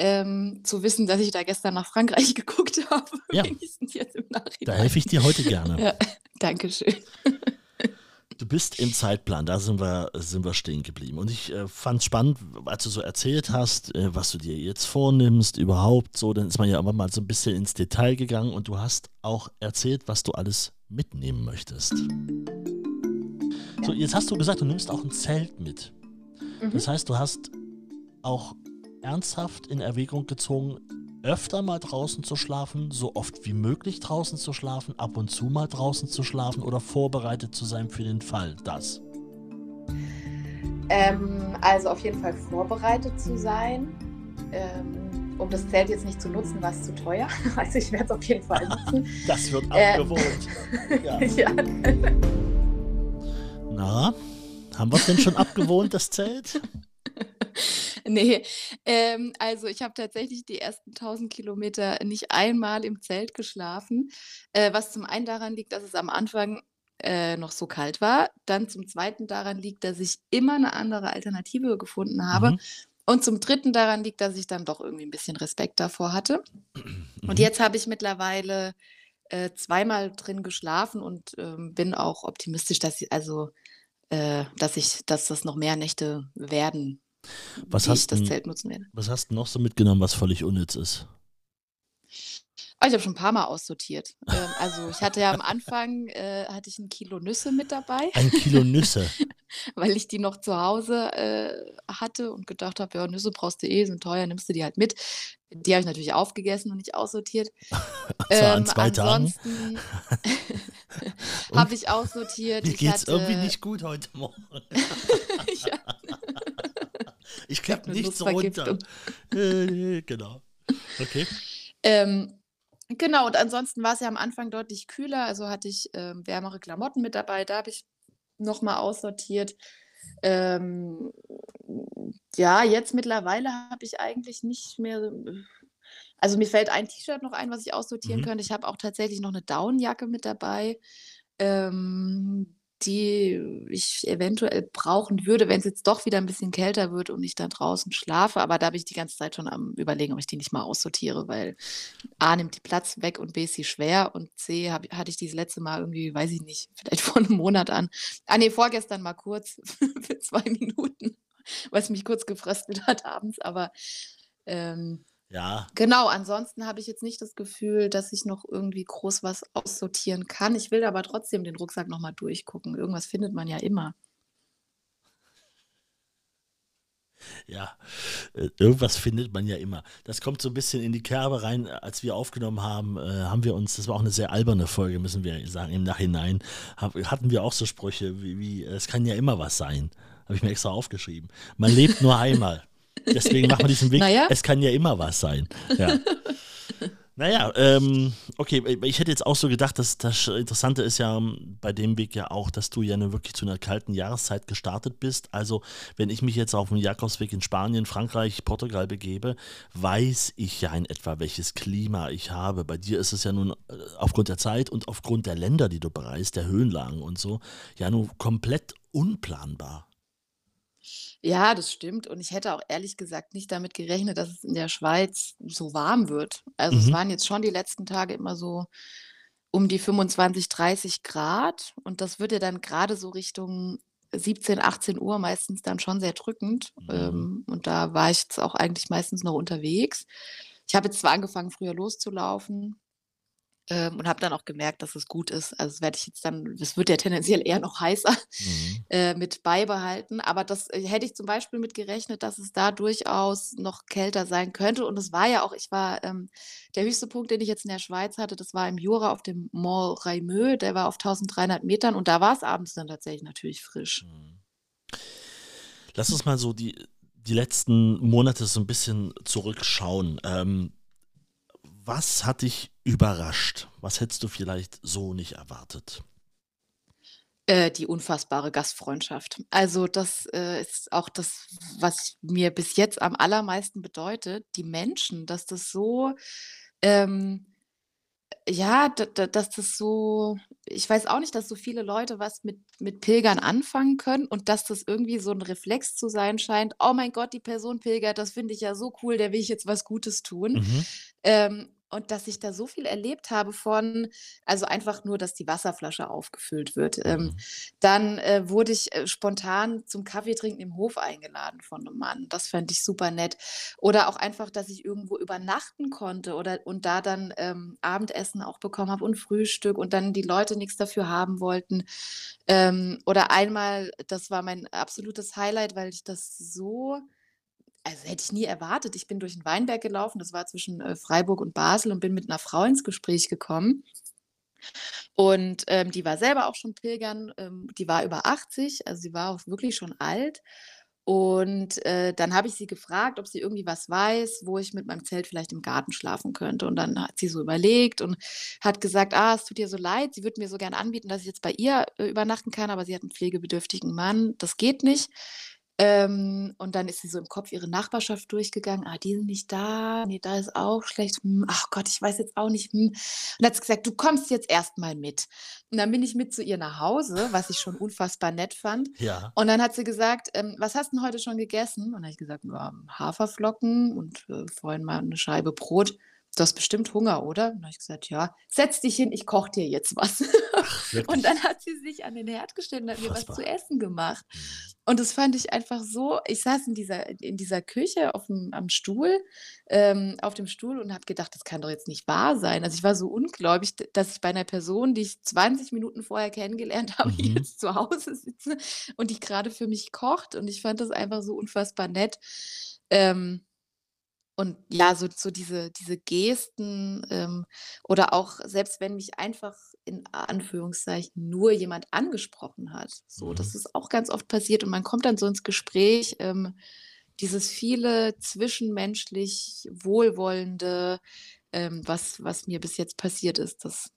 ähm, zu wissen, dass ich da gestern nach Frankreich [laughs] geguckt habe.
Ja. Wenigstens jetzt im Nachhinein. Da helfe ich dir heute gerne.
Ja, Dankeschön.
Du bist im Zeitplan, da sind wir, sind wir stehen geblieben. Und ich äh, fand es spannend, als du so erzählt hast, äh, was du dir jetzt vornimmst, überhaupt so, dann ist man ja immer mal so ein bisschen ins Detail gegangen und du hast auch erzählt, was du alles mitnehmen möchtest. So, jetzt hast du gesagt, du nimmst auch ein Zelt mit. Mhm. Das heißt, du hast auch ernsthaft in Erwägung gezogen, öfter mal draußen zu schlafen, so oft wie möglich draußen zu schlafen, ab und zu mal draußen zu schlafen oder vorbereitet zu sein für den Fall, das?
Ähm, also auf jeden Fall vorbereitet zu sein. Ähm, um das Zelt jetzt nicht zu nutzen, war es zu teuer. [laughs] Also ich werde es auf jeden Fall nutzen. [laughs]
das wird abgewohnt. Ähm, [laughs] ja. ja. Na, haben wir es denn schon abgewohnt, das Zelt?
Nee, ähm, also ich habe tatsächlich die ersten 1000 Kilometer nicht einmal im Zelt geschlafen, äh, was zum einen daran liegt, dass es am Anfang äh, noch so kalt war. Dann zum zweiten daran liegt, dass ich immer eine andere Alternative gefunden habe. Mhm. Und zum dritten daran liegt, dass ich dann doch irgendwie ein bisschen Respekt davor hatte. [clears throat] Und mhm. jetzt habe ich mittlerweile äh, zweimal drin geschlafen und ähm, bin auch optimistisch, dass ich, also, äh, dass ich, dass das noch mehr Nächte werden
was hast
das Zelt nutzen werde.
Was hast du noch so mitgenommen, was völlig unnütz ist?
Oh, ich habe schon ein paar Mal aussortiert. ähm, also ich hatte ja am Anfang äh, hatte ich ein Kilo Nüsse mit dabei.
Ein Kilo [laughs] Nüsse.
weil ich die noch zu Hause äh, hatte und gedacht habe, ja, Nüsse brauchst du eh, sind teuer, nimmst du die halt mit. Die habe ich natürlich aufgegessen und nicht aussortiert. [laughs]
Ähm, an zwei ansonsten [laughs]
habe ich aussortiert.
Mir geht es irgendwie nicht gut heute Morgen. ja. Ich klappe nichts runter. Äh, genau. Okay.
Ähm, genau, und ansonsten war es ja am Anfang deutlich kühler, also hatte ich ähm, wärmere Klamotten mit dabei, da habe ich nochmal aussortiert. Ähm, ja, jetzt mittlerweile habe ich eigentlich nicht mehr. Also mir fällt ein T-Shirt noch ein, was ich aussortieren mhm. könnte. Ich habe auch tatsächlich noch eine Downjacke mit dabei. Ähm, die ich eventuell brauchen würde, wenn es jetzt doch wieder ein bisschen kälter wird und ich dann draußen schlafe. Aber da bin ich die ganze Zeit schon am Überlegen, ob ich die nicht mal aussortiere, weil A nimmt die Platz weg und B ist sie schwer und C hab, hatte ich dieses letzte Mal irgendwie, weiß ich nicht, [laughs] vielleicht vor einem Monat an. Ah nee, vorgestern mal kurz [laughs] für zwei Minuten, es mich kurz gefröstelt hat abends, aber ähm,
ja.
Genau, ansonsten habe ich jetzt nicht das Gefühl, dass ich noch irgendwie groß was aussortieren kann. Ich will aber trotzdem den Rucksack nochmal durchgucken. Irgendwas findet man ja immer.
Ja, äh, irgendwas findet man ja immer. Das kommt so ein bisschen in die Kerbe rein. Als wir aufgenommen haben, äh, haben wir uns, das war auch eine sehr alberne Folge, müssen wir sagen, im Nachhinein, hatten wir auch so Sprüche wie, wie es kann ja immer was sein. Habe ich mir extra aufgeschrieben. Man lebt nur einmal. Deswegen machen wir diesen Weg. Naja. Es kann ja immer was sein. Ja. [laughs] Naja, ähm, okay, ich hätte jetzt auch so gedacht, dass das Interessante ist ja bei dem Weg ja auch, dass du ja nur wirklich zu einer kalten Jahreszeit gestartet bist. Also, wenn ich mich jetzt auf dem Jakobsweg in Spanien, Frankreich, Portugal begebe, weiß ich ja in etwa, welches Klima ich habe. Bei dir ist es ja nun äh, aufgrund der Zeit und aufgrund der Länder, die du bereist, der Höhenlagen und so, ja nun komplett unplanbar.
Ja, das stimmt. Und ich hätte auch ehrlich gesagt nicht damit gerechnet, dass es in der Schweiz so warm wird. Also es mhm. waren jetzt schon die letzten Tage immer so um die 25, 30 Grad. Und das wird ja dann gerade so Richtung 17, 18 Uhr meistens dann schon sehr drückend. Mhm. Ähm, und da war ich jetzt auch eigentlich meistens noch unterwegs. Ich habe jetzt zwar angefangen, früher loszulaufen, ähm, und habe dann auch gemerkt, dass es gut ist. Also das werde ich jetzt dann, das wird ja tendenziell eher noch heißer mhm. [laughs] äh, mit beibehalten. Aber das äh, hätte ich zum Beispiel mit gerechnet, dass es da durchaus noch kälter sein könnte. Und es war ja auch, ich war, ähm, der höchste Punkt, den ich jetzt in der Schweiz hatte, das war im Jura auf dem Mont Raimeux, der war auf 1300 Metern und da war es abends dann tatsächlich natürlich frisch. Mhm.
Lass uns mal so die, die letzten Monate so ein bisschen zurückschauen. Ähm, was hat dich überrascht? Was hättest du vielleicht so nicht erwartet?
Äh, die unfassbare Gastfreundschaft. Also das äh, ist auch das, was mir bis jetzt am allermeisten bedeutet. Die Menschen, dass das so ähm, ja, dass das so ich weiß auch nicht, dass so viele Leute was mit mit Pilgern anfangen können und dass das irgendwie so ein Reflex zu sein scheint: „Oh mein Gott, die Person pilgert, das finde ich ja so cool, der will ich jetzt was Gutes tun.“ Mhm. Ähm, und dass ich da so viel erlebt habe von also einfach nur, dass die Wasserflasche aufgefüllt wird. Ähm, mhm. dann, äh, wurde ich, äh, spontan zum Kaffeetrinken im Hof eingeladen von einem Mann. Das fand ich super nett. Oder auch einfach, dass ich irgendwo übernachten konnte oder und da dann, ähm, Abendessen auch bekommen habe und Frühstück und dann die Leute nichts dafür haben wollten. Ähm, oder einmal, das war mein absolutes Highlight, weil ich das so also, hätte ich nie erwartet. Ich bin durch den Weinberg gelaufen, das war zwischen, äh, Freiburg und Basel und bin mit einer Frau ins Gespräch gekommen. Und, ähm, die war selber auch schon pilgern, ähm, die war über 80, also sie war auch wirklich schon alt. Und, äh, dann habe ich sie gefragt, ob sie irgendwie was weiß, wo ich mit meinem Zelt vielleicht im Garten schlafen könnte. Und dann hat sie so überlegt und hat gesagt: „Ah, es tut ihr so leid, sie würde mir so gern anbieten, dass ich jetzt bei ihr, äh, übernachten kann, aber sie hat einen pflegebedürftigen Mann. Das geht nicht.“ Ähm, und dann ist sie so im Kopf ihre Nachbarschaft durchgegangen. Ah, die sind nicht da. Nee, da ist auch schlecht. Hm, ach Gott, ich weiß jetzt auch nicht. Hm. Und hat sie gesagt, du kommst jetzt erstmal mit. Und dann bin ich mit zu ihr nach Hause, was ich schon unfassbar nett fand.
Ja.
Und dann hat sie gesagt, ähm, was hast du denn heute schon gegessen? Und dann habe ich gesagt, ja, Haferflocken und äh, vorhin mal eine Scheibe Brot. Du hast bestimmt Hunger, oder? Und dann habe ich gesagt, ja, setz dich hin, ich koche dir jetzt was. Ach, [laughs] und dann hat sie sich an den Herd gestellt und hat mir was zu essen gemacht. Mhm. Und das fand ich einfach so, ich saß in dieser, in dieser Küche auf dem, am Stuhl, ähm, auf dem Stuhl und habe gedacht, das kann doch jetzt nicht wahr sein. Also ich war so ungläubig, dass ich bei einer Person, die ich 20 Minuten vorher kennengelernt habe, [laughs] mhm. jetzt zu Hause sitze und die gerade für mich kocht. Und ich fand das einfach so unfassbar nett. Ähm, und ja, so so diese diese Gesten, ähm, oder auch selbst wenn mich einfach in Anführungszeichen nur jemand angesprochen hat, so, das mhm. ist auch ganz oft passiert und man kommt dann so ins Gespräch, ähm, dieses viele zwischenmenschlich Wohlwollende, ähm, was was mir bis jetzt passiert ist, das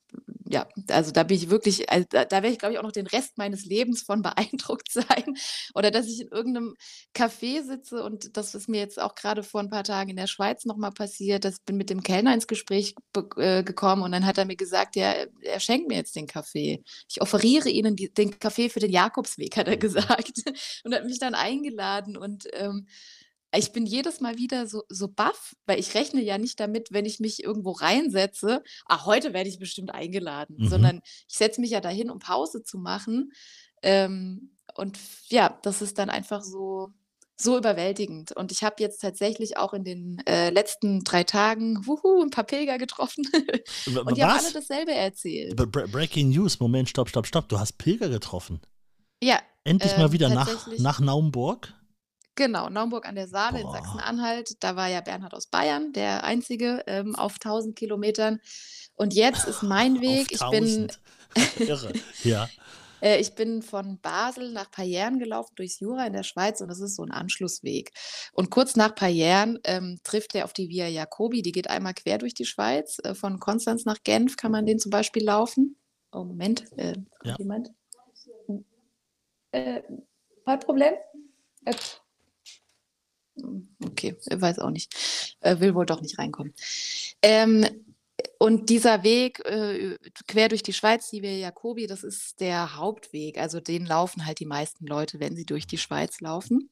ja, also da bin ich wirklich, also da, da werde ich, glaube ich, auch noch den Rest meines Lebens von beeindruckt [laughs] sein. Oder dass ich in irgendeinem Café sitze und das ist mir jetzt auch gerade vor ein paar Tagen in der Schweiz nochmal passiert. Ich bin mit dem Kellner ins Gespräch äh, gekommen und dann hat er mir gesagt, ja, er schenkt mir jetzt den Kaffee. Ich offeriere Ihnen die, den Kaffee für den Jakobsweg, hat er mhm. [laughs] gesagt. Und hat mich dann eingeladen und ähm, ich bin jedes Mal wieder so so baff, weil ich rechne ja nicht damit, wenn ich mich irgendwo reinsetze: „Ah, heute werde ich bestimmt eingeladen“, Mhm. sondern ich setze mich ja dahin, um Pause zu machen. Ähm, und ja, das ist dann einfach so so überwältigend. Und ich habe jetzt tatsächlich auch in den, äh, letzten drei Tagen, wuhu, 'n paar Pilger getroffen [laughs] und die haben alle dasselbe erzählt.
Breaking News, Moment, stopp, stopp, stopp. Du hast Pilger getroffen?
Ja,
Endlich mal ähm, wieder nach nach Naumburg?
Genau, Naumburg an der Saale in Sachsen-Anhalt. Da war ja Bernhard aus Bayern, der Einzige, ähm, auf 1000 Kilometern. Und jetzt ist mein [laughs] Weg, ich bin, [laughs]
Irre, ja. [laughs]
äh, ich bin von Basel nach Payerne gelaufen, durchs Jura in der Schweiz und das ist so ein Anschlussweg. Und kurz nach Payerne ähm, trifft er auf die Via Jacobi, die geht einmal quer durch die Schweiz. Äh, von Konstanz nach Genf kann man den zum Beispiel laufen. Oh, Moment, äh, Ja. jemand? Äh, kein Problem? Okay, weiß auch nicht. Will wohl doch nicht reinkommen. Ähm, und dieser Weg äh, quer durch die Schweiz, die Via Jacobi, das ist der Hauptweg. Also den laufen halt die meisten Leute, wenn sie durch die Schweiz laufen.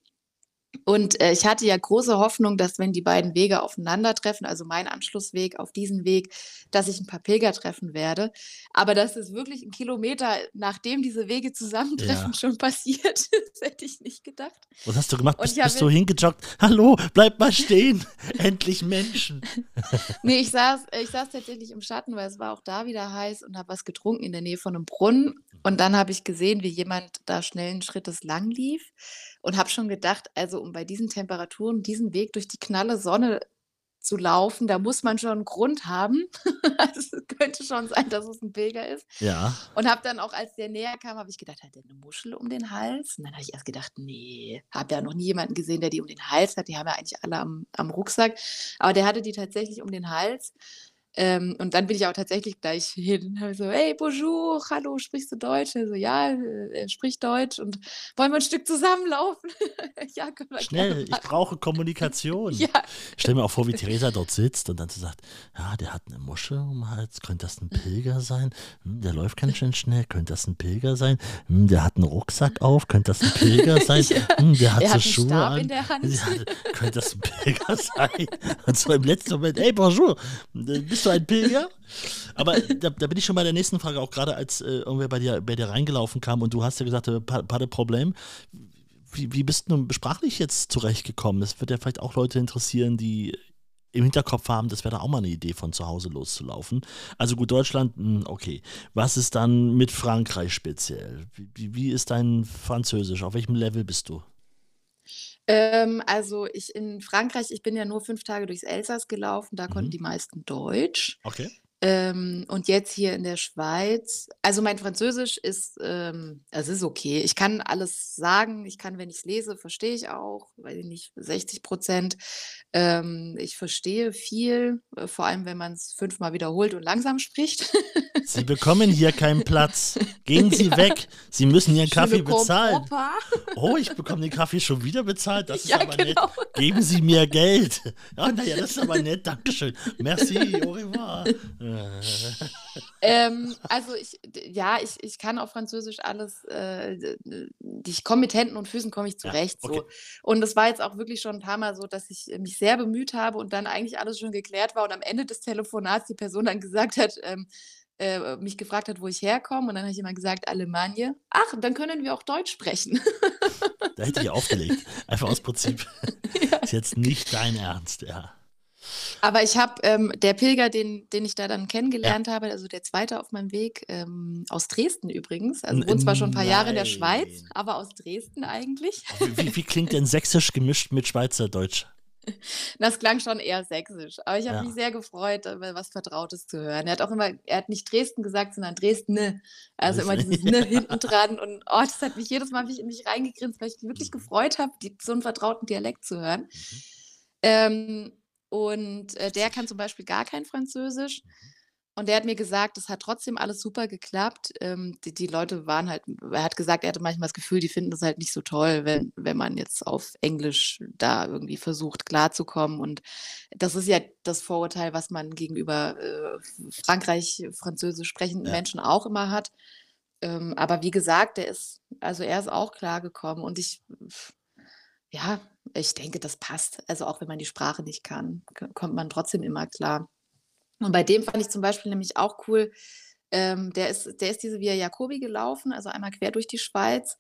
Und äh, ich hatte ja große Hoffnung, dass wenn die beiden Wege aufeinandertreffen, also mein Anschlussweg auf diesen Weg, dass ich ein paar Pilger treffen werde. Aber dass es wirklich ein Kilometer, nachdem diese Wege zusammentreffen,
Ja.
schon passiert, [laughs] das hätte ich nicht gedacht.
Was hast du gemacht?
Und
Bist, bist du hingejoggt? Hallo, bleib mal stehen. [laughs] Endlich Menschen. [laughs]
Nee, ich saß, ich saß tatsächlich im Schatten, weil es war auch da wieder heiß und habe was getrunken in der Nähe von einem Brunnen. Und dann habe ich gesehen, wie jemand da schnellen Schrittes lang lief und habe schon gedacht, also um bei diesen Temperaturen diesen Weg durch die knalle Sonne zu laufen, da muss man schon einen Grund haben. [laughs] also es könnte schon sein, dass es ein Pilger ist.
Ja.
Und habe dann auch, als der näher kam, habe ich gedacht, hat der eine Muschel um den Hals? Und dann habe ich erst gedacht, nee, habe ja noch nie jemanden gesehen, der die um den Hals hat. Die haben ja eigentlich alle am, am Rucksack. Aber der hatte die tatsächlich um den Hals. Ähm, und dann bin ich auch tatsächlich gleich hin habe so, hey, bonjour, hallo, sprichst du Deutsch? So, ja, äh, er spricht Deutsch und wollen wir ein Stück zusammenlaufen? [laughs] ja, können wir
Schnell, ich brauche [laughs] Kommunikation.
Ja,
Ich stell mir auch vor, wie Theresa dort sitzt und dann so sagt, ja, der hat eine Muschel um den Hals, könnte das ein Pilger sein? Hm, der läuft ganz schön schnell, könnte das ein Pilger sein? Hm, der hat einen Rucksack auf, könnte das ein Pilger [laughs] sein?
Ja.
Hm, der hat
er
so
hat
Schuhe
Stab
an.
in der Hand.
Ja, könnte das ein Pilger sein? Und so im letzten Moment, ey, bonjour, bist du ein Pilger? Aber da, da bin ich schon bei der nächsten Frage, auch gerade als äh, irgendwer bei dir, bei dir reingelaufen kam und du hast ja gesagt, äh, Problem. Wie, wie bist du sprachlich jetzt zurechtgekommen? Das wird ja vielleicht auch Leute interessieren, die im Hinterkopf haben, das wäre da auch mal eine Idee, von zu Hause loszulaufen. Also gut, Deutschland, hm, okay. Was ist dann mit Frankreich speziell? Wie- wie ist dein Französisch? Auf welchem Level bist du?
Ähm, also ich in Frankreich, ich bin ja nur fünf Tage durchs Elsass gelaufen, da konnten
Mhm.
die meisten Deutsch.
Okay.
Ähm, und jetzt hier in der Schweiz, also mein Französisch ist, ähm, es ist okay. Ich kann alles sagen. Ich kann, wenn ich es lese, verstehe ich auch, weiß ich nicht, 60 Prozent. Ähm, ich verstehe viel, äh, vor allem wenn man es fünfmal wiederholt und langsam spricht.
Sie bekommen hier keinen Platz. [laughs] Gehen Sie
Ja.
weg. Sie müssen Ihren Kaffee bezahlen.
Kompropa.
Oh, ich bekomme den Kaffee schon wieder bezahlt. Das [laughs] ist
Ja,
aber
genau.
nett. Geben Sie mir Geld. Ja, naja, das ist aber nett. Dankeschön. Merci, au revoir. Äh, [laughs] [laughs]
Ähm, also ich, ja, ich, ich kann auf Französisch alles, äh, ich komme mit Händen und Füßen komme ich
Ja,
zurecht.
okay.
So. Und es war jetzt auch wirklich schon ein paar Mal so, dass ich mich sehr bemüht habe und dann eigentlich alles schon geklärt war und am Ende des Telefonats die Person dann gesagt hat, ähm, äh, mich gefragt hat, wo ich herkomme und dann habe ich immer gesagt, Allemagne. Ach, dann können wir auch Deutsch sprechen.
da hätte ich aufgelegt. Einfach aus Prinzip. [laughs] Ist jetzt nicht dein Ernst, ja.
Aber ich habe, ähm, der Pilger, den, den ich da dann kennengelernt habe, also der zweite auf meinem Weg, ähm, aus Dresden übrigens, also wohnt zwar schon ein paar Jahre in der Schweiz, aber aus Dresden eigentlich.
Wie, wie, wie klingt denn Sächsisch gemischt mit Schweizerdeutsch? [laughs]
Das klang schon eher sächsisch, aber ich habe
Ja.
mich sehr gefreut, äh, was Vertrautes zu hören. Er hat auch immer, er hat nicht Dresden gesagt, sondern Dresden, ne. Also immer dieses ne hinten dran und oh, das hat mich jedes Mal mich in mich reingegrinst, weil ich mich wirklich
Mhm.
gefreut habe, die, so einen vertrauten Dialekt zu hören. Ähm, und äh, der kann zum Beispiel gar kein Französisch. Und der hat mir gesagt, das hat trotzdem alles super geklappt. Ähm, die, die Leute waren halt, er hat gesagt, er hatte manchmal das Gefühl, die finden das halt nicht so toll, wenn, wenn man jetzt auf Englisch da irgendwie versucht klarzukommen. Und das ist ja das Vorurteil, was man gegenüber äh, Frankreich, Französisch sprechenden
Ja.
Menschen auch immer hat. Ähm, aber wie gesagt, der ist, also er ist auch klargekommen. Und ich, ja, ich denke, das passt. Also auch wenn man die Sprache nicht kann, kommt man trotzdem immer klar. Und bei dem fand ich zum Beispiel nämlich auch cool, ähm, der ist, der ist diese Via Jacobi gelaufen, also einmal quer durch die Schweiz.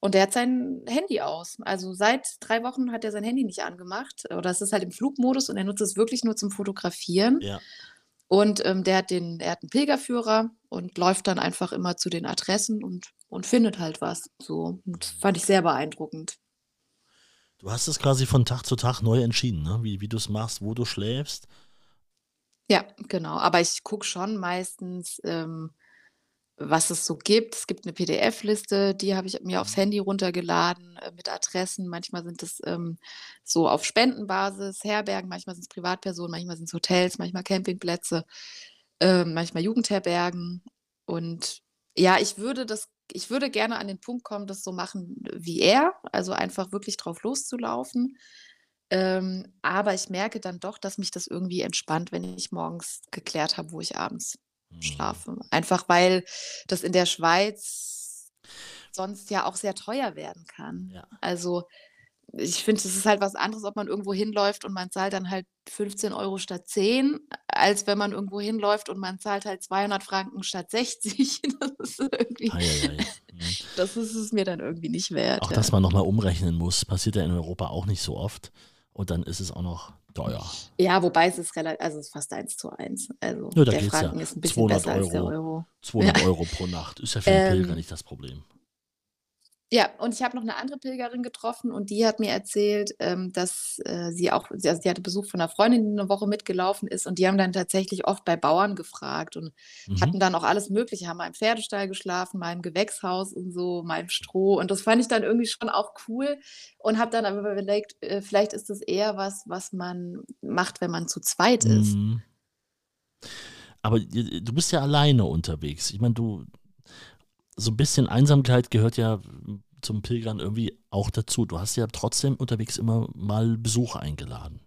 Und der hat sein Handy aus. Also seit drei Wochen hat er sein Handy nicht angemacht. Oder es ist halt im Flugmodus und er nutzt es wirklich nur zum Fotografieren.
Ja.
Und ähm, der hat den, er hat einen Pilgerführer und läuft dann einfach immer zu den Adressen und, und findet halt was. So. Und das fand ich sehr beeindruckend.
Du hast es quasi von Tag zu Tag neu entschieden, ne? wie, wie du es machst, wo du schläfst.
Ja, genau. Aber ich gucke schon meistens, ähm, was es so gibt. Es gibt eine PDF-Liste, die habe ich mir aufs Handy runtergeladen äh, mit Adressen. Manchmal sind es ähm, so auf Spendenbasis Herbergen, manchmal sind es Privatpersonen, manchmal sind es Hotels, manchmal Campingplätze, ähm, manchmal Jugendherbergen. Und ja, ich würde das, ich würde gerne an den Punkt kommen, das so machen wie er, also einfach wirklich drauf loszulaufen. Ähm, aber ich merke dann doch, dass mich das irgendwie entspannt, wenn ich morgens geklärt habe, wo ich abends
Hm.
schlafe. Einfach weil das in der Schweiz sonst ja auch sehr teuer werden kann.
Ja.
Also ich finde, es ist halt was anderes, ob man irgendwo hinläuft und man zahlt dann halt 15 Euro statt 10, als wenn man irgendwo hinläuft und man zahlt halt 200 Franken statt 60. [laughs] Das ist irgendwie
Ei, ei, ei. Mhm. [laughs]
das ist es mir dann irgendwie nicht wert,
Auch
ja.
dass man nochmal umrechnen muss, passiert ja in Europa auch nicht so oft. Und dann ist es auch noch teuer.
Ja, wobei es ist relativ, also es ist fast 1 zu 1. Also
Ja,
der
geht's ja.
Franken ist ein bisschen
200
besser als der
Euro.
Euro.
200 Euro pro Nacht ist ja für Pilger
Ähm,
nicht das Problem.
Ja, und ich habe noch eine andere Pilgerin getroffen und die hat mir erzählt, ähm, dass, äh, sie auch also sie hatte Besuch von einer Freundin, die 'ne Woche mitgelaufen ist und die haben dann tatsächlich oft bei Bauern gefragt und
Mhm.
hatten dann auch alles Mögliche, haben mal im Pferdestall geschlafen, mal im Gewächshaus und so, mal im Stroh und das fand ich dann irgendwie schon auch cool und habe dann aber überlegt, äh, vielleicht ist das eher was, was man macht, wenn man zu zweit ist.
Mhm. Aber i- du bist ja alleine unterwegs. Ich meine, du, so ein bisschen Einsamkeit gehört ja zum Pilgern irgendwie auch dazu. Du hast ja trotzdem unterwegs immer mal Besucher eingeladen.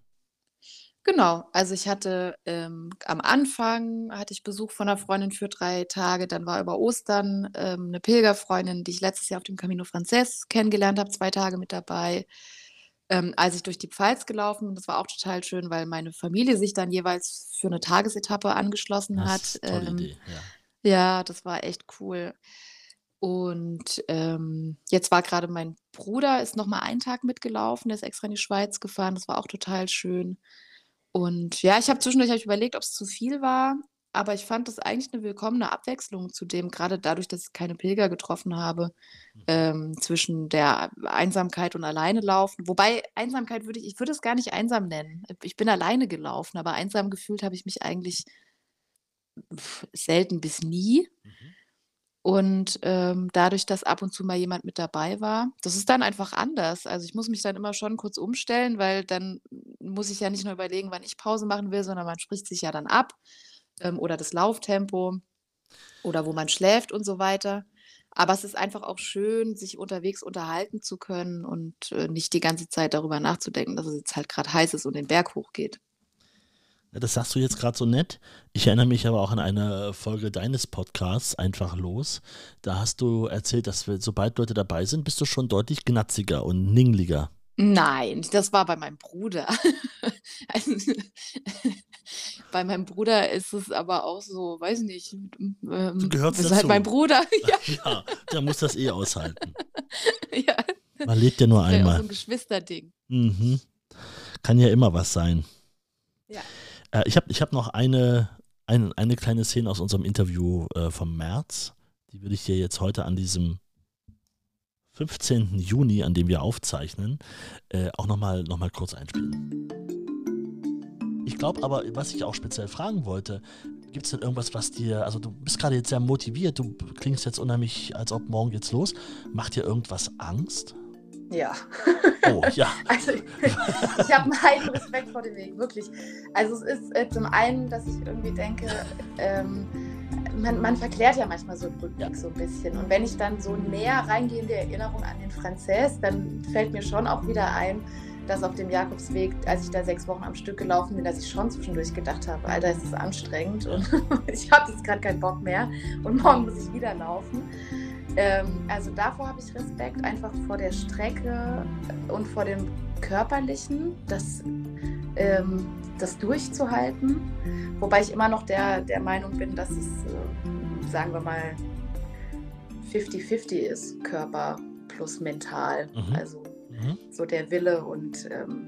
Genau, also ich hatte ähm, am Anfang hatte ich Besuch von einer Freundin für 3 Tage, dann war über Ostern, ähm, 'ne Pilgerfreundin, die ich letztes Jahr auf dem Camino Frances kennengelernt habe, 2 Tage mit dabei. Ähm, als ich durch die Pfalz gelaufen bin, das war auch total schön, weil meine Familie sich dann jeweils für eine Tagesetappe angeschlossen
Das
hat.
ist eine tolle
Ähm,
Idee, ja.
ja, das war echt cool. Und, ähm, jetzt war gerade mein Bruder ist noch mal einen Tag mitgelaufen, der ist extra in die Schweiz gefahren, das war auch total schön. Und ja, ich habe zwischendurch habe ich überlegt, ob es zu viel war, aber ich fand das eigentlich eine willkommene Abwechslung zu dem gerade dadurch, dass ich keine Pilger getroffen habe,
Mhm.
ähm, zwischen der Einsamkeit und alleine laufen. Wobei Einsamkeit würde ich ich würde es gar nicht einsam nennen. Ich bin alleine gelaufen, aber einsam gefühlt habe ich mich eigentlich selten bis nie.
Mhm.
Und, ähm, dadurch, dass ab und zu mal jemand mit dabei war, das ist dann einfach anders. Also, ich muss mich dann immer schon kurz umstellen, weil dann muss ich ja nicht nur überlegen, wann ich Pause machen will, sondern man spricht sich ja dann ab, ähm, oder das Lauftempo oder wo man schläft und so weiter. Aber es ist einfach auch schön, sich unterwegs unterhalten zu können und, äh, nicht die ganze Zeit darüber nachzudenken, dass es jetzt halt grad heiß ist und den Berg hochgeht.
Das sagst du jetzt gerade so nett. Ich erinnere mich aber auch an eine Folge deines Podcasts, Einfach los. Da hast du erzählt, dass wir, sobald Leute dabei sind, bist du schon deutlich gnatziger und ningliger.
Nein, das war bei meinem Bruder. [laughs] Also, [laughs] bei meinem Bruder ist es aber auch so, weiß nicht, ähm,
gehörst
ist halt
dazu.
mein Bruder. [laughs] Ja,
Ja, der muss das eh aushalten.
ja.
Man lebt ja nur
ist ja so
einmal.
ein Geschwisterding.
Mhm. Kann ja immer was sein.
Ja.
Äh, ich habe ich hab noch eine, ein, eine kleine Szene aus unserem Interview äh, vom März. Die würde ich dir jetzt heute an diesem 15. Juni, an dem wir aufzeichnen, äh, auch nochmal noch mal kurz einspielen. Ich glaube aber, was ich auch speziell fragen wollte, gibt es denn irgendwas, was dir, also du bist gerade jetzt sehr motiviert, du klingst jetzt unheimlich, als ob morgen geht's los. Macht dir irgendwas Angst?
Ja.
Oh, ja. [laughs]
Also ich, ich habe einen heiden Respekt vor dem Weg, wirklich. Also es ist äh, zum einen, dass ich irgendwie denke, ähm, man, man verklärt ja manchmal so Rückblick so ein bisschen. Und wenn ich dann so näher reingehe in die Erinnerung an den Franzés, dann fällt mir schon auch wieder ein, dass auf dem Jakobsweg, als ich da sechs Wochen am Stück gelaufen bin, dass ich schon zwischendurch gedacht habe, Alter, ist das anstrengend und [laughs] ich habe jetzt gerade keinen Bock mehr und morgen muss ich wieder laufen. Ähm, also davor habe ich Respekt, einfach vor der Strecke und vor dem Körperlichen, das, ähm, das durchzuhalten. Wobei ich immer noch der, der Meinung bin, dass es, äh, sagen wir mal, 50-50 ist, Körper plus mental.
Mhm.
Also
Mhm.
so der Wille und ähm,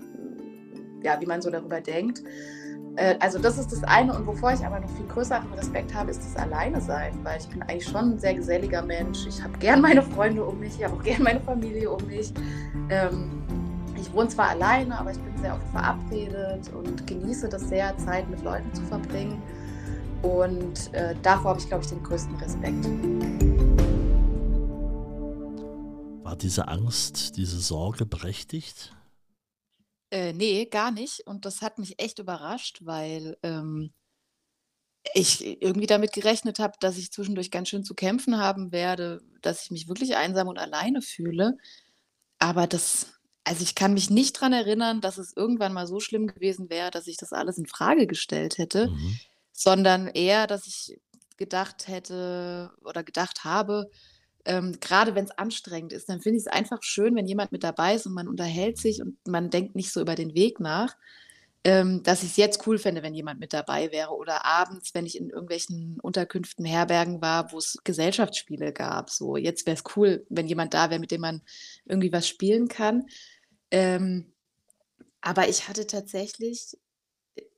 ja, wie man so darüber denkt. Äh, also das ist das eine und wovor ich aber noch viel größeren Respekt habe, ist das Alleine sein, weil ich bin eigentlich schon ein sehr geselliger Mensch. Ich habe gern meine Freunde um mich, ich habe auch gern meine Familie um mich. Ähm, ich wohne zwar alleine, aber ich bin sehr oft verabredet und genieße das sehr, Zeit mit Leuten zu verbringen. Und äh, davor habe ich, glaube ich, den größten Respekt.
War diese Angst, diese Sorge berechtigt?
Äh, ne, gar nicht. Und das hat mich echt überrascht, weil, ähm, ich irgendwie damit gerechnet habe, dass ich zwischendurch ganz schön zu kämpfen haben werde, dass ich mich wirklich einsam und alleine fühle. Aber das also, ich kann mich nicht dran erinnern, dass es irgendwann mal so schlimm gewesen wäre, dass ich das alles in Frage gestellt hätte,
Mhm.
sondern eher, dass ich gedacht hätte oder gedacht habe, ähm, gerade wenn es anstrengend ist, dann finde ich es einfach schön, wenn jemand mit dabei ist und man unterhält sich und man denkt nicht so über den Weg nach ähm, dass ich es jetzt cool fände, wenn jemand mit dabei wäre. Oder abends, wenn ich in irgendwelchen Unterkünften, Herbergen war, wo es Gesellschaftsspiele gab. So, jetzt wäre es cool, wenn jemand da wäre, mit dem man irgendwie was spielen kann. Ähm, aber ich hatte tatsächlich,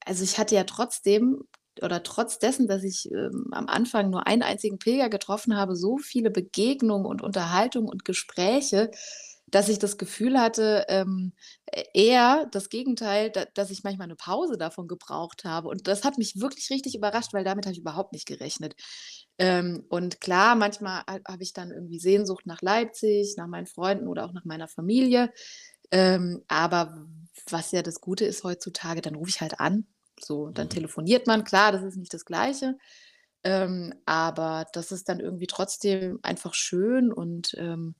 also ich hatte ja trotzdem oder trotz dessen, dass ich ähm, am Anfang nur einen einzigen Pilger getroffen habe, so viele Begegnungen und Unterhaltungen und Gespräche, dass ich das Gefühl hatte, ähm, eher das Gegenteil, da dass ich manchmal eine Pause davon gebraucht habe. Und das hat mich wirklich richtig überrascht, weil damit habe ich überhaupt nicht gerechnet. Ähm, und klar, manchmal habe ich dann irgendwie Sehnsucht nach Leipzig, nach meinen Freunden oder auch nach meiner Familie. Ähm, aber was ja das Gute ist heutzutage, dann rufe ich halt an. So, dann mhm. telefoniert man. Klar, das ist nicht das Gleiche. Ähm, aber das ist dann irgendwie trotzdem einfach schön und, ähm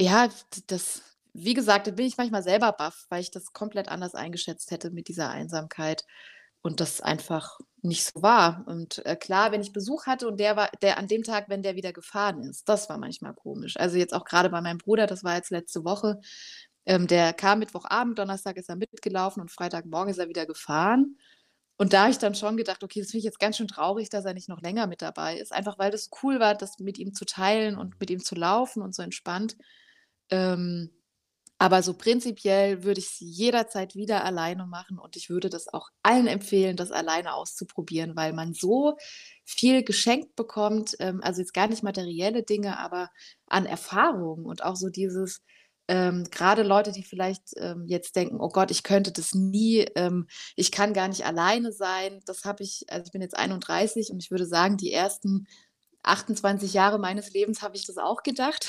ja, das wie gesagt, da bin ich manchmal selber baff, weil ich das komplett anders eingeschätzt hätte mit dieser Einsamkeit und das einfach nicht so war. Und, äh, klar, wenn ich Besuch hatte und der war der an dem Tag, wenn der wieder gefahren ist, das war manchmal komisch. Also, jetzt auch gerade bei meinem Bruder, das war jetzt letzte Woche, ähm, der kam Mittwochabend, Donnerstag ist er mitgelaufen und Freitagmorgen ist er wieder gefahren. Und da habe ich dann schon gedacht: „Okay, das finde ich jetzt ganz schön traurig, dass er nicht noch länger mit dabei ist“, einfach weil das cool war, das mit ihm zu teilen und mit ihm zu laufen und so entspannt. Ähm, aber so prinzipiell würde ich es jederzeit wieder alleine machen und ich würde das auch allen empfehlen, das alleine auszuprobieren, weil man so viel geschenkt bekommt, ähm, also jetzt gar nicht materielle Dinge, aber an Erfahrungen und auch so dieses ähm, grade Leute, die vielleicht, ähm, jetzt denken: „Oh Gott, ich könnte das nie, ähm, ich kann gar nicht alleine sein.“ Das habe ich also, ich bin jetzt 31 und ich würde sagen, die ersten 28 Jahre meines Lebens habe ich das auch gedacht.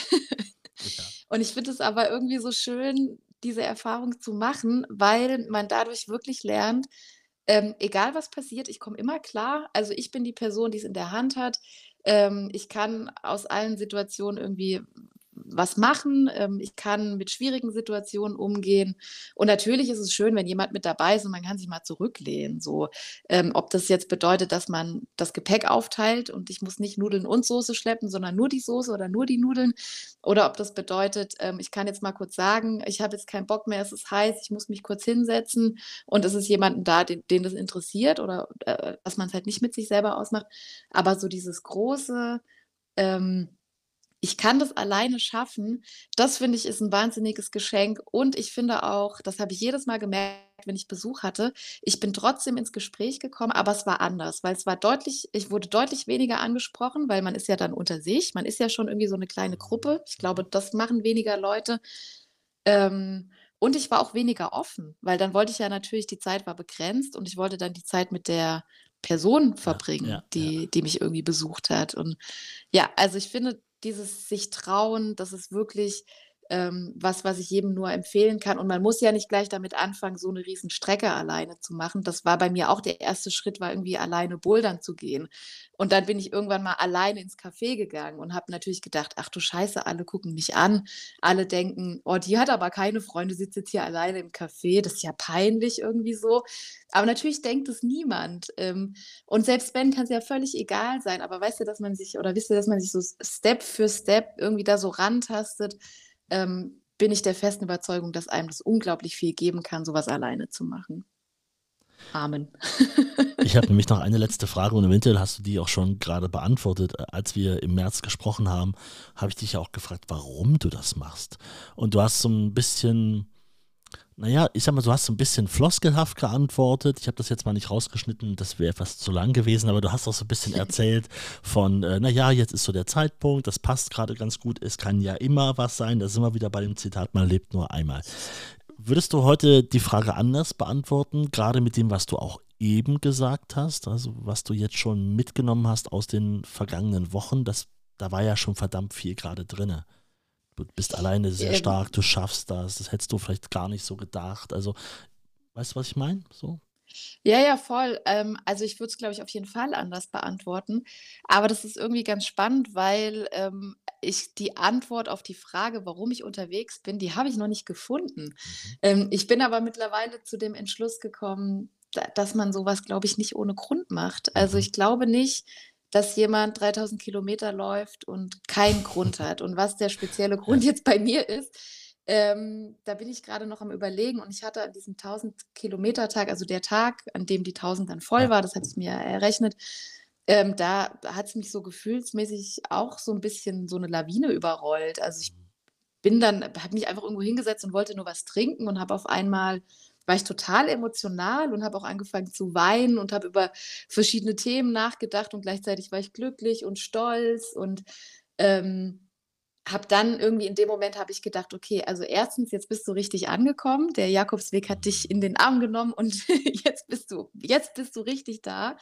Ja. [laughs] Und ich finde es aber irgendwie so schön, diese Erfahrung zu machen, weil man dadurch wirklich lernt, ähm, egal was passiert, ich komme immer klar. Also, ich bin die Person, die es in der Hand hat. Ähm, ich kann aus allen Situationen irgendwie was machen. Ähm, ich kann mit schwierigen Situationen umgehen. Und natürlich ist es schön, wenn jemand mit dabei ist und man kann sich mal zurücklehnen. So, ähm, ob das jetzt bedeutet, dass man das Gepäck aufteilt und ich muss nicht Nudeln und Soße schleppen, sondern nur die Soße oder nur die Nudeln. Oder ob das bedeutet, ähm, ich kann jetzt mal kurz sagen, ich habe jetzt keinen Bock mehr, es ist heiß, ich muss mich kurz hinsetzen und es ist jemanden da, den, den das interessiert oder äh, dass man es halt nicht mit sich selber ausmacht. Aber so dieses große, ähm, ich kann das alleine schaffen. Das finde ich, ist ein wahnsinniges Geschenk und ich finde auch, das habe ich jedes Mal gemerkt, wenn ich Besuch hatte, ich bin trotzdem ins Gespräch gekommen, aber es war anders, weil es war deutlich ich wurde deutlich weniger angesprochen, weil man ist ja dann unter sich. Man ist ja schon irgendwie so eine kleine Gruppe. Ich glaube, das machen weniger Leute. Ähm, und ich war auch weniger offen, weil dann wollte ich ja natürlich die Zeit war begrenzt und ich wollte dann die Zeit mit der Person verbringen, ja, ja, die ja. die mich irgendwie besucht hat und ja, also ich finde dieses sich trauen, das ist wirklich ähm, was, was ich jedem nur empfehlen kann. Und man muss ja nicht gleich damit anfangen, so eine riesen Strecke alleine zu machen. Das war bei mir auch der erste Schritt, war irgendwie alleine bouldern zu gehen. Und dann bin ich irgendwann mal alleine ins Café gegangen und habe natürlich gedacht, ach du Scheiße, alle gucken mich an. Alle denken, oh, die hat aber keine Freunde, sitzt jetzt hier alleine im Café. Das ist ja peinlich irgendwie so. Aber natürlich denkt es niemand. Ähm, und selbst wenn, kann es ja völlig egal sein. Aber weißt du, dass man sich, oder wisst ihr, dass man sich so Step für Step irgendwie da so rantastet, ähm, bin ich der festen Überzeugung, dass einem das unglaublich viel geben kann, sowas alleine zu machen. Amen. [laughs]
ich habe nämlich noch eine letzte Frage und eventuell hast du die auch schon gerade beantwortet. Äh, als wir im März gesprochen haben, habe ich dich ja auch gefragt, warum du das machst. Und du hast so ein bisschen naja, ich sag mal, du hast so ein bisschen floskelhaft geantwortet. Ich habe das jetzt mal nicht rausgeschnitten, das wäre etwas zu lang gewesen, aber du hast auch so ein bisschen erzählt von, äh, naja, jetzt ist so der Zeitpunkt, das passt gerade ganz gut, es kann ja immer was sein, da sind wir wieder bei dem Zitat, man lebt nur einmal. Würdest du heute die Frage anders beantworten, gerade mit dem, was du auch eben gesagt hast, also was du jetzt schon mitgenommen hast aus den vergangenen Wochen, das, da war ja schon verdammt viel gerade drinne. Du bist alleine sehr ähm, stark, du schaffst das. Das hättest du vielleicht gar nicht so gedacht. Also, weißt du, was ich meine? So.
Ja, ja, voll. Ähm, also ich würde es, glaube ich, auf jeden Fall anders beantworten. Aber das ist irgendwie ganz spannend, weil ähm, ich die Antwort auf die Frage, warum ich unterwegs bin, die habe ich noch nicht gefunden. Mhm. Ähm, ich bin aber mittlerweile zu dem Entschluss gekommen, da, dass man sowas, glaube ich, nicht ohne Grund macht. Also mhm. ich glaube nicht, dass jemand 3000 Kilometer läuft und keinen Grund hat. Und was der spezielle Grund jetzt bei mir ist, ähm, da bin ich gerade noch am Überlegen und ich hatte an diesem 1000 Kilometer Tag, also der Tag, an dem die 1000 dann voll war, das hatte ich mir errechnet, ähm, da hat es mich so gefühlsmäßig auch so ein bisschen so eine Lawine überrollt. Also ich bin dann, habe mich einfach irgendwo hingesetzt und wollte nur was trinken und habe auf einmal war ich total emotional und habe auch angefangen zu weinen und habe über verschiedene Themen nachgedacht und gleichzeitig war ich glücklich und stolz und ähm, habe dann irgendwie in dem Moment habe ich gedacht, okay, also erstens, jetzt bist du richtig angekommen. Der Jakobsweg hat dich in den Arm genommen und [laughs] jetzt bist du, jetzt bist du richtig da.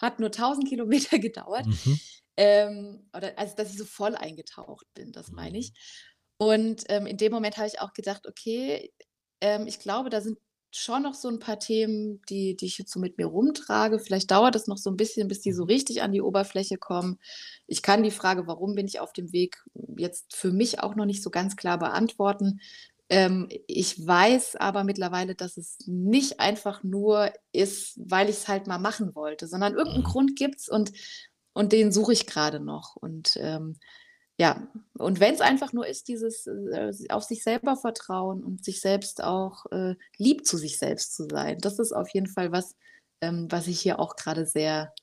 Hat nur 1000 Kilometer [laughs] gedauert. Mhm. Ähm, oder, also, dass ich so voll eingetaucht bin, das meine ich. Mhm. Und ähm, in dem Moment habe ich auch gedacht, okay, ähm, ich glaube, da sind schon noch so ein paar Themen, die die ich jetzt so mit mir rumtrage. Vielleicht dauert es noch so ein bisschen, bis die so mhm. richtig an die Oberfläche kommen. Ich kann die Frage: „Warum bin ich auf dem Weg?“, jetzt für mich auch noch nicht so ganz klar beantworten. Ähm, ich weiß aber mittlerweile, dass es nicht einfach nur ist, weil ich es halt mal machen wollte, sondern irgendeinen mhm. Grund gibt's und und den suche ich gerade noch. Und, ähm ja, und wenn es einfach nur ist, dieses äh, auf sich selber vertrauen und sich selbst auch äh, lieb zu sich selbst zu sein. Das ist auf jeden Fall was, ähm, was ich hier auch gerade sehr,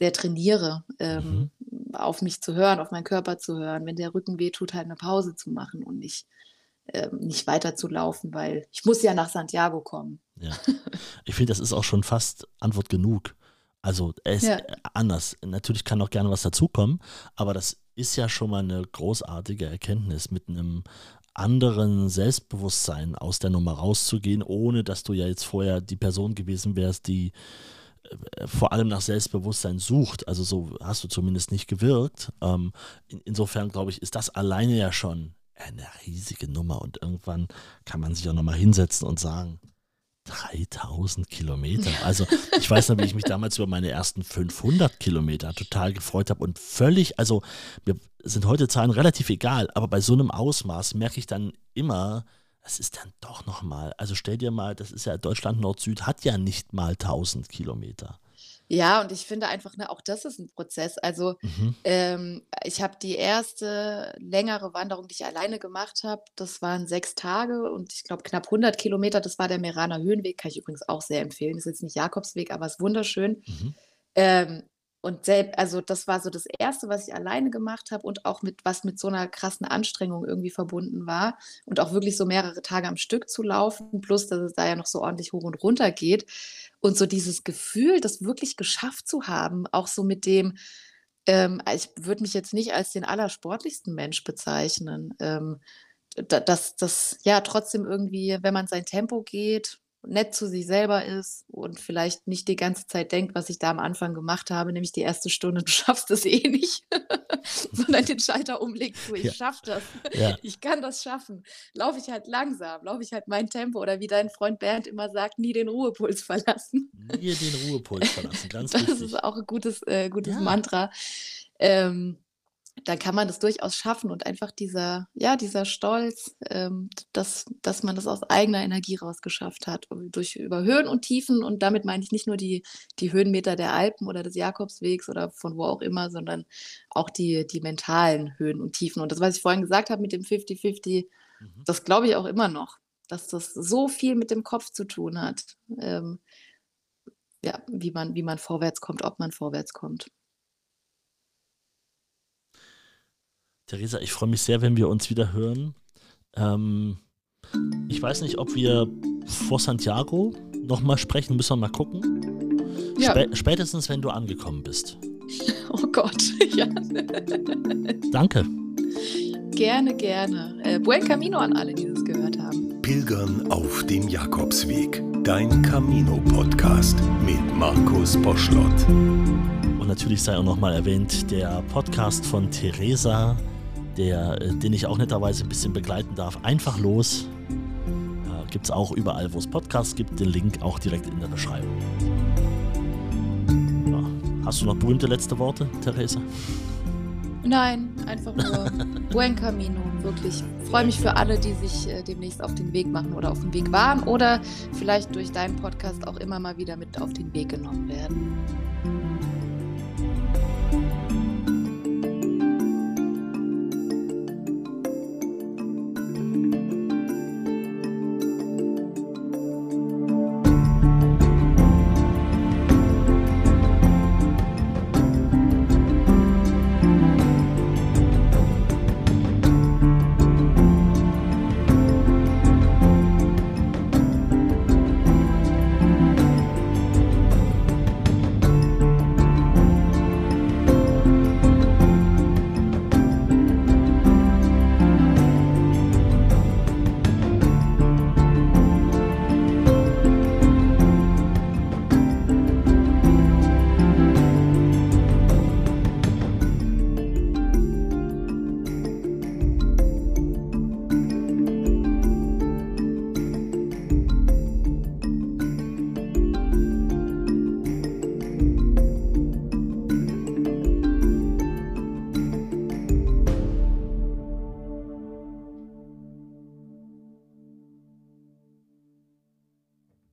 sehr trainiere, ähm, mhm. auf mich zu hören, auf meinen Körper zu hören. Wenn der Rücken wehtut, halt eine Pause zu machen und nicht, ähm, nicht weiter zu laufen, weil ich muss ja nach Santiago kommen.
Ja, ich finde, das ist auch schon fast Antwort genug. Also er ist ja. anders. Natürlich kann noch gerne was dazukommen, aber das ist ja schon mal eine großartige Erkenntnis, mit einem anderen Selbstbewusstsein aus der Nummer rauszugehen, ohne dass du ja jetzt vorher die Person gewesen wärst, die äh, vor allem nach Selbstbewusstsein sucht. Also so hast du zumindest nicht gewirkt. Ähm, insofern glaube ich, ist das alleine ja schon eine riesige Nummer und irgendwann kann man sich auch nochmal hinsetzen und sagen, 3000 Kilometer. Also ich weiß noch, wie ich mich damals über meine ersten 500 Kilometer total gefreut habe und völlig, also mir sind heute Zahlen relativ egal, aber bei so einem Ausmaß merke ich dann immer, das ist dann doch nochmal, also stell dir mal, das ist ja Deutschland Nord-Süd, hat ja nicht mal 1000 Kilometer.
Ja, und ich finde einfach, ne, auch das ist ein Prozess. Also, Mhm. ähm, ich habe die erste längere Wanderung, die ich alleine gemacht habe, das waren sechs Tage und ich glaube knapp 100 Kilometer. Das war der Meraner Höhenweg, kann ich übrigens auch sehr empfehlen. Ist jetzt nicht Jakobsweg, aber ist wunderschön. Mhm. Ähm, und selbst, also das war so das Erste, was ich alleine gemacht habe und auch mit was mit so einer krassen Anstrengung irgendwie verbunden war. Und auch wirklich so mehrere Tage am Stück zu laufen, plus dass es da ja noch so ordentlich hoch und runter geht. Und so dieses Gefühl, das wirklich geschafft zu haben, auch so mit dem, ähm, ich würde mich jetzt nicht als den allersportlichsten Mensch bezeichnen. Ähm, dass das ja trotzdem irgendwie, wenn man sein Tempo geht, nett zu sich selber ist und vielleicht nicht die ganze Zeit denkt, was ich da am Anfang gemacht habe, nämlich die erste Stunde, [laughs] du schaffst es eh nicht, [laughs] sondern den Schalter umlegt, so ich ja. schaff das, ja. [laughs] ich kann das schaffen. Laufe ich halt langsam, laufe ich halt mein Tempo oder wie dein Freund Bernd immer sagt, nie den Ruhepuls verlassen.
Nie den Ruhepuls verlassen, ganz
das
wichtig.
Das ist auch ein gutes, äh, gutes ja. Mantra. Ähm, dann kann man das durchaus schaffen und einfach dieser, ja, dieser Stolz, ähm, dass, dass man das aus eigener Energie rausgeschafft hat, durch über Höhen und Tiefen und damit meine ich nicht nur die, die Höhenmeter der Alpen oder des Jakobswegs oder von wo auch immer, sondern auch die, die mentalen Höhen und Tiefen. Und das, was ich vorhin gesagt habe mit dem 50-50, mhm. das glaube ich auch immer noch, dass das so viel mit dem Kopf zu tun hat, ähm, ja, wie man, wie man vorwärts kommt, ob man vorwärts kommt.
Theresa, ich freue mich sehr, wenn wir uns wieder hören. Ähm, ich weiß nicht, ob wir vor Santiago nochmal sprechen, müssen wir mal gucken. Ja. Spä spätestens, wenn du angekommen bist. [laughs]
Oh Gott, [laughs] ja.
Danke.
Gerne, gerne. Äh, buen Camino an alle, die das gehört haben.
Pilgern auf dem Jakobsweg. Dein Camino-Podcast mit Markus Boschlott.
Und natürlich sei auch nochmal erwähnt, der Podcast von Theresa der, äh, den ich auch netterweise ein bisschen begleiten darf. Einfach los. Äh, gibt es auch überall, wo es Podcasts gibt. Den Link auch direkt in der Beschreibung. Ja. Hast du noch berühmte letzte Worte, Theresa?
Nein, einfach nur [laughs] Buen Camino. Wirklich. Freue mich für alle, die sich äh, demnächst auf den Weg machen oder auf dem Weg waren oder vielleicht durch deinen Podcast auch immer mal wieder mit auf den Weg genommen werden.